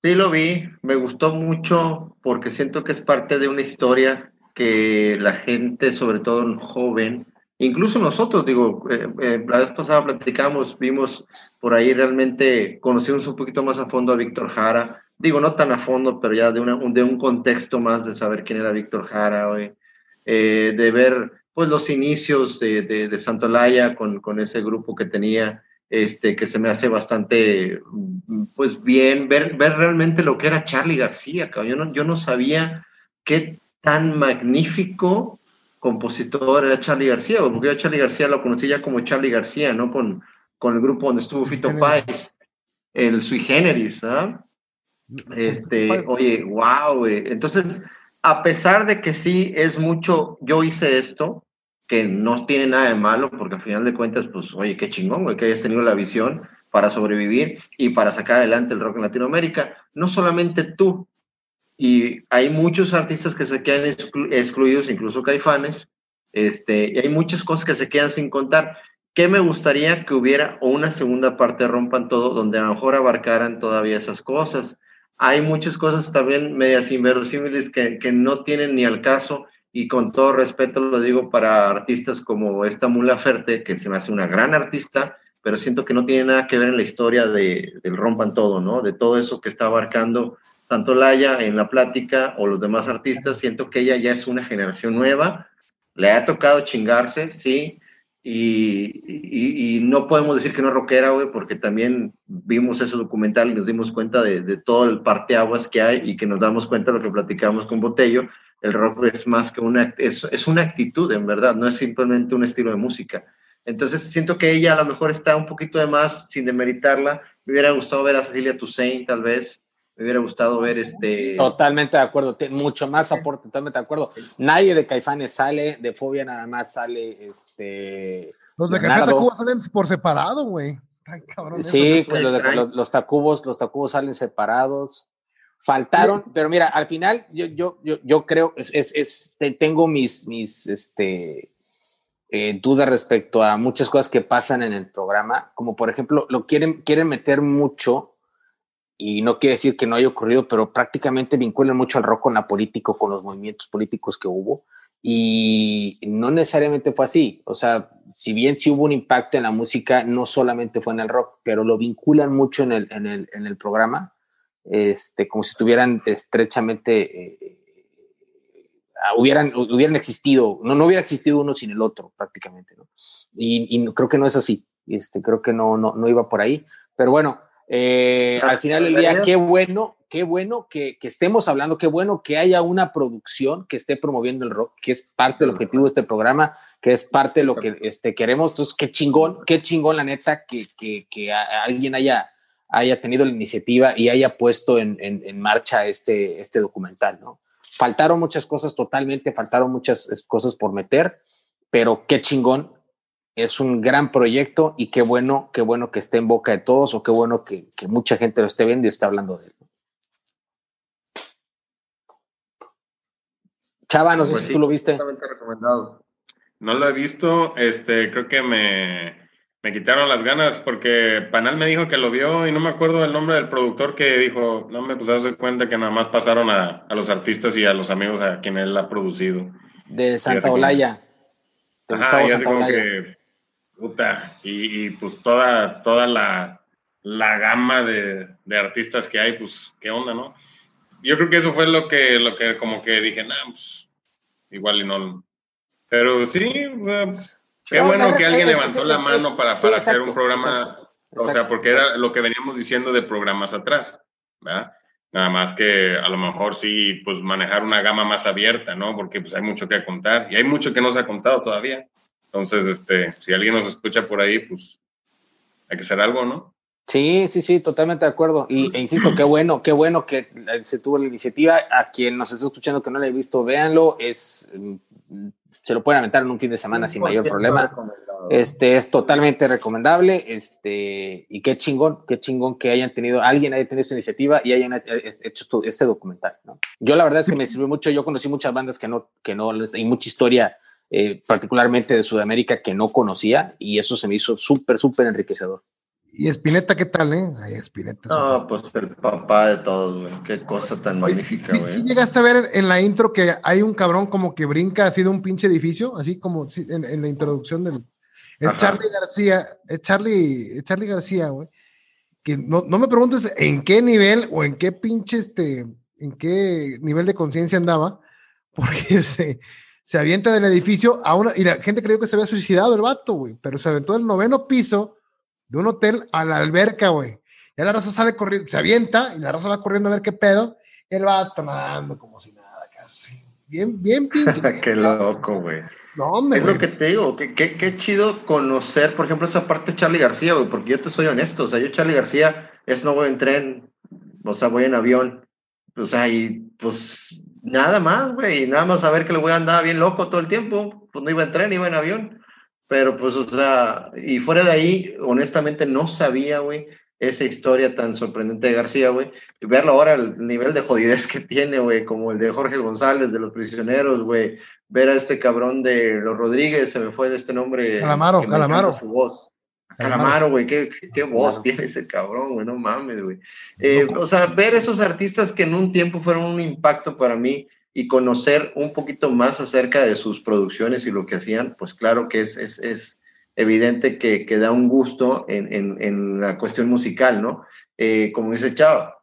Sí, lo vi, me gustó mucho porque siento que es parte de una historia que la gente, sobre todo joven, incluso nosotros, digo, eh, eh, la vez pasada platicamos, vimos por ahí realmente, conocimos un poquito más a fondo a Víctor Jara, digo, no tan a fondo, pero ya de, una, de un contexto más de saber quién era Víctor Jara, eh, de ver pues los inicios de, de, de Santolaya con, con ese grupo que tenía, este, que se me hace bastante, pues bien, ver, ver realmente lo que era Charlie García. Yo no, yo no sabía qué tan magnífico compositor era Charlie García, porque yo a Charlie García lo conocí ya como Charlie García, ¿no? Con, con el grupo donde estuvo Fito Páez, el Sui Generis, ¿ah? Este, oye, wow, entonces, a pesar de que sí es mucho, yo hice esto, que no tiene nada de malo, porque al final de cuentas, pues, oye, qué chingón, güey, que hayas tenido la visión para sobrevivir y para sacar adelante el rock en Latinoamérica. No solamente tú, y hay muchos artistas que se quedan excluidos, incluso caifanes, este, y hay muchas cosas que se quedan sin contar. ¿Qué me gustaría que hubiera o una segunda parte Rompan Todo, donde a lo mejor abarcaran todavía esas cosas? Hay muchas cosas también medias inverosímiles que, que no tienen ni al caso y con todo respeto lo digo para artistas como esta Mula Ferte, que se me hace una gran artista, pero siento que no tiene nada que ver en la historia de, del Rompan Todo, ¿no? De todo eso que está abarcando Santolaya en la plática o los demás artistas, siento que ella ya es una generación nueva, le ha tocado chingarse, sí, y, no podemos decir que no es rockera, güey, porque también vimos ese documental y nos dimos cuenta de, todo el parteaguas que hay y que nos damos cuenta de lo que platicamos con Botello. El rock es más que una, es, es una actitud, en verdad, no es simplemente un estilo de música. Entonces siento que ella a lo mejor está un poquito de más, sin demeritarla. Me hubiera gustado ver a Cecilia Toussaint, tal vez. Me hubiera gustado ver este. Totalmente de acuerdo, mucho más aporte, totalmente de acuerdo. Nadie de Caifanes sale, de Fobia nada más sale este. Los de Caifanes Tacuba salen por separado, güey. Sí, los, los, Tacubos, los Tacubos salen separados. Faltaron, pero mira, al final yo, yo, yo, yo creo, es, es, tengo mis, mis este, eh, dudas respecto a muchas cosas que pasan en el programa, como por ejemplo, lo quieren, quieren meter mucho y no quiere decir que no haya ocurrido, pero prácticamente vinculan mucho al rock con la política, con los movimientos políticos que hubo. Y no necesariamente fue así. O sea, si bien sí hubo un impacto en la música, no solamente fue en el rock, pero lo vinculan mucho en el, en el, en el programa, este, como si estuvieran estrechamente, eh, hubieran, hubieran existido, no, no hubiera existido uno sin el otro prácticamente. ¿no? Y, y creo que no es así. Este, creo que no, no, no iba por ahí. Pero bueno, eh, al final del día, qué bueno, qué bueno que, estemos hablando, qué bueno que haya una producción que esté promoviendo el rock, que es parte del objetivo de este programa, que es parte de lo que este, queremos. Entonces, qué chingón, qué chingón la neta que, que, alguien haya, haya tenido la iniciativa y haya puesto en, en, marcha este, este documental, ¿no? Faltaron muchas cosas totalmente, faltaron muchas cosas por meter, pero qué chingón es un gran proyecto y qué bueno, qué bueno que esté en boca de todos o qué bueno que, mucha gente lo esté viendo y esté hablando de él. Chava, no sé pues si tú lo viste. Recomendado. No lo he visto, este, creo que me, me quitaron las ganas porque Panal me dijo que lo vio y no me acuerdo el nombre del productor que dijo, no me puse a cuenta que nada más pasaron a, los artistas y a los amigos a quien él ha producido. De Santa Olaya. Ajá, y así como que Puta, y, pues toda, toda la, la gama de, de, artistas que hay, pues, ¿qué onda, no? Yo creo que eso fue lo que, lo que como que dije, nah, pues, igual y no. Pero sí, pues, qué bueno que alguien levantó la mano para, para hacer un programa, o sea, porque era lo que veníamos diciendo de programas atrás, ¿verdad? Nada más que a lo mejor sí, pues manejar una gama más abierta, ¿no? Porque pues hay mucho que contar y hay mucho que no se ha contado todavía. Entonces, este, si alguien nos escucha por ahí, pues hay que hacer algo, ¿no? Sí, sí, sí, totalmente de acuerdo. Y e insisto, qué bueno, qué bueno que se tuvo la iniciativa. A quien nos está escuchando que no la he visto, véanlo. Es, mm, se lo pueden aventar en un fin de semana sin mayor problema. Este es totalmente recomendable. Este, y qué chingón, qué chingón que hayan tenido, alguien haya tenido esa iniciativa y hayan hecho este documental. ¿no? Yo la verdad es que me sirvió mucho. Yo conocí muchas bandas que no, que no, y mucha historia eh, particularmente de Sudamérica, que no conocía y eso se me hizo súper, súper enriquecedor. ¿Y Espineta qué tal, eh? Ay, Espineta. No, pues el papá de todos, güey. Qué cosa tan magnífica, güey. Sí, llegaste a ver en la intro que hay un cabrón como que brinca así de un pinche edificio, así como en, la introducción del. Es Charlie García, es Charlie, Charlie García, güey. Que no, no me preguntes en qué nivel o en qué pinche este, en qué nivel de conciencia andaba, *laughs* porque se, se avienta del edificio a una, y la gente creyó que se había suicidado el vato, güey, pero se aventó del noveno piso de un hotel a la alberca, güey. Y la raza sale corriendo, se avienta y la raza va corriendo a ver qué pedo, y el vato nadando como si nada, casi. Bien, bien pinche. *laughs* qué loco, güey. No, hombre. Es lo que te digo, qué qué chido conocer, por ejemplo, esa parte de Charlie García, güey, porque yo te soy honesto, o sea, yo Charlie García es no voy en tren, o sea, voy en avión, o sea, y pues nada más, güey, nada más saber que le voy a andar bien loco todo el tiempo, pues no iba en tren, iba en avión, pero pues, o sea, y fuera de ahí, honestamente no sabía, güey, esa historia tan sorprendente de García, güey, verlo ahora, el nivel de jodidez que tiene, güey, como el de Jorge González, de Los Prisioneros, güey, ver a este cabrón de Los Rodríguez, se me fue este nombre. Calamaro, Calamaro. Su voz. Calamaro, güey, qué, qué, voz tiene ese cabrón, güey, no mames, güey. Eh, o sea, ver esos artistas que en un tiempo fueron un impacto para mí y conocer un poquito más acerca de sus producciones y lo que hacían, pues claro que es, es, es evidente que, que, da un gusto en, en, en la cuestión musical, ¿no? Eh, como dice Chava,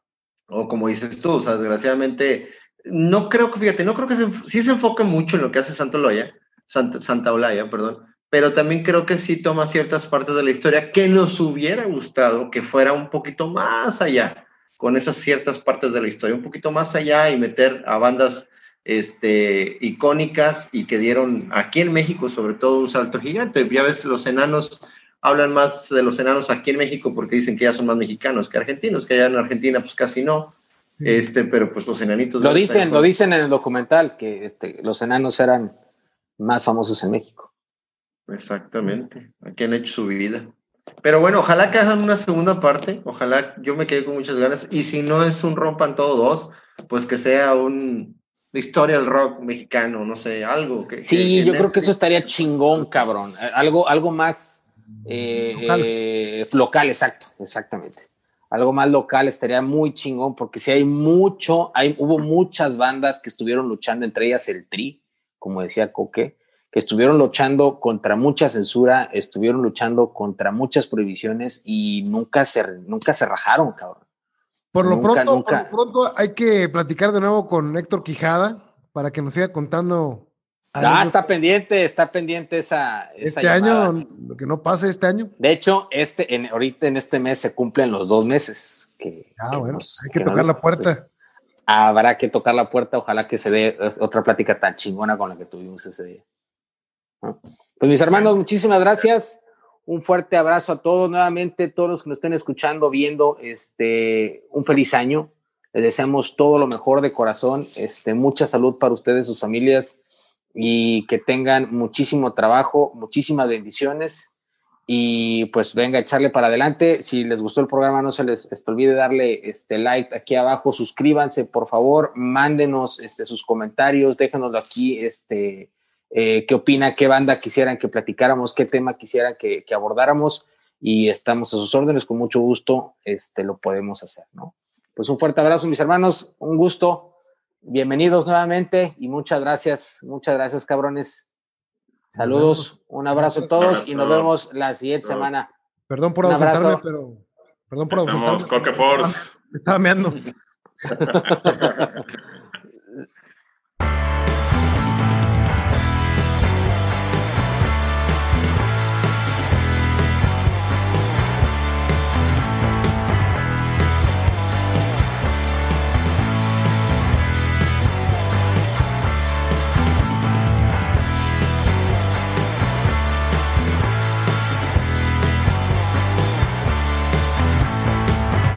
o como dices tú, o sea, desgraciadamente, no creo que, fíjate, no creo que se, sí se enfoque mucho en lo que hace Santa Olaya, Santa, Santa Olaya, perdón, pero también creo que sí toma ciertas partes de la historia que nos hubiera gustado que fuera un poquito más allá, con esas ciertas partes de la historia, un poquito más allá y meter a bandas este, icónicas y que dieron aquí en México sobre todo un salto gigante. Ya ves, los enanos hablan más de los enanos aquí en México porque dicen que ya son más mexicanos que argentinos, que allá en Argentina pues casi no. Este, pero pues los enanitos. Lo dicen, lo dicen en el documental, que este, los enanos eran más famosos en México. Exactamente, aquí han hecho su vida. Pero bueno, ojalá que hagan una segunda parte, ojalá yo me quede con muchas ganas, y si no es un rompan todos dos, pues que sea un historia del rock mexicano, no sé, algo que... Sí, yo creo que eso estaría chingón, cabrón, algo, algo más eh, local. Eh, local, exacto, exactamente. Algo más local estaría muy chingón, porque si hay mucho, hay, hubo muchas bandas que estuvieron luchando, entre ellas el Tri, como decía Coque, que estuvieron luchando contra mucha censura, estuvieron luchando contra muchas prohibiciones y nunca se, nunca se rajaron, cabrón. Por lo, pronto, por lo pronto hay que platicar de nuevo con Héctor Quijada para que nos siga contando. Ah, está pendiente, está pendiente esa. este año, lo que no pase este año. De hecho, este, en, ahorita en este mes se cumplen los dos meses. Que, ah, bueno, hay que, tocar la puerta. Pues, habrá que tocar la puerta, ojalá que se dé otra plática tan chingona con la que tuvimos ese día. Pues mis hermanos, muchísimas gracias. Un fuerte abrazo a todos nuevamente, todos los que nos estén escuchando, viendo, este, un feliz año. Les deseamos todo lo mejor de corazón, este, mucha salud para ustedes, sus familias y que tengan muchísimo trabajo, muchísimas bendiciones y pues venga, echarle para adelante. Si les gustó el programa, no se les este, olvide darle este like aquí abajo, suscríbanse, por favor, mándenos este, sus comentarios, déjenoslo aquí, este, eh, qué opina, qué banda quisieran que platicáramos, qué tema quisieran que, abordáramos y estamos a sus órdenes, con mucho gusto este, lo podemos hacer, ¿no? Pues un fuerte abrazo, mis hermanos, un gusto, bienvenidos nuevamente y muchas gracias, muchas gracias, cabrones. Saludos, un abrazo a todos y nos vemos la siguiente semana. Perdón por ausentarme, pero. Perdón por ausentarme. Coque Force. Estaba meando. *laughs* *laughs*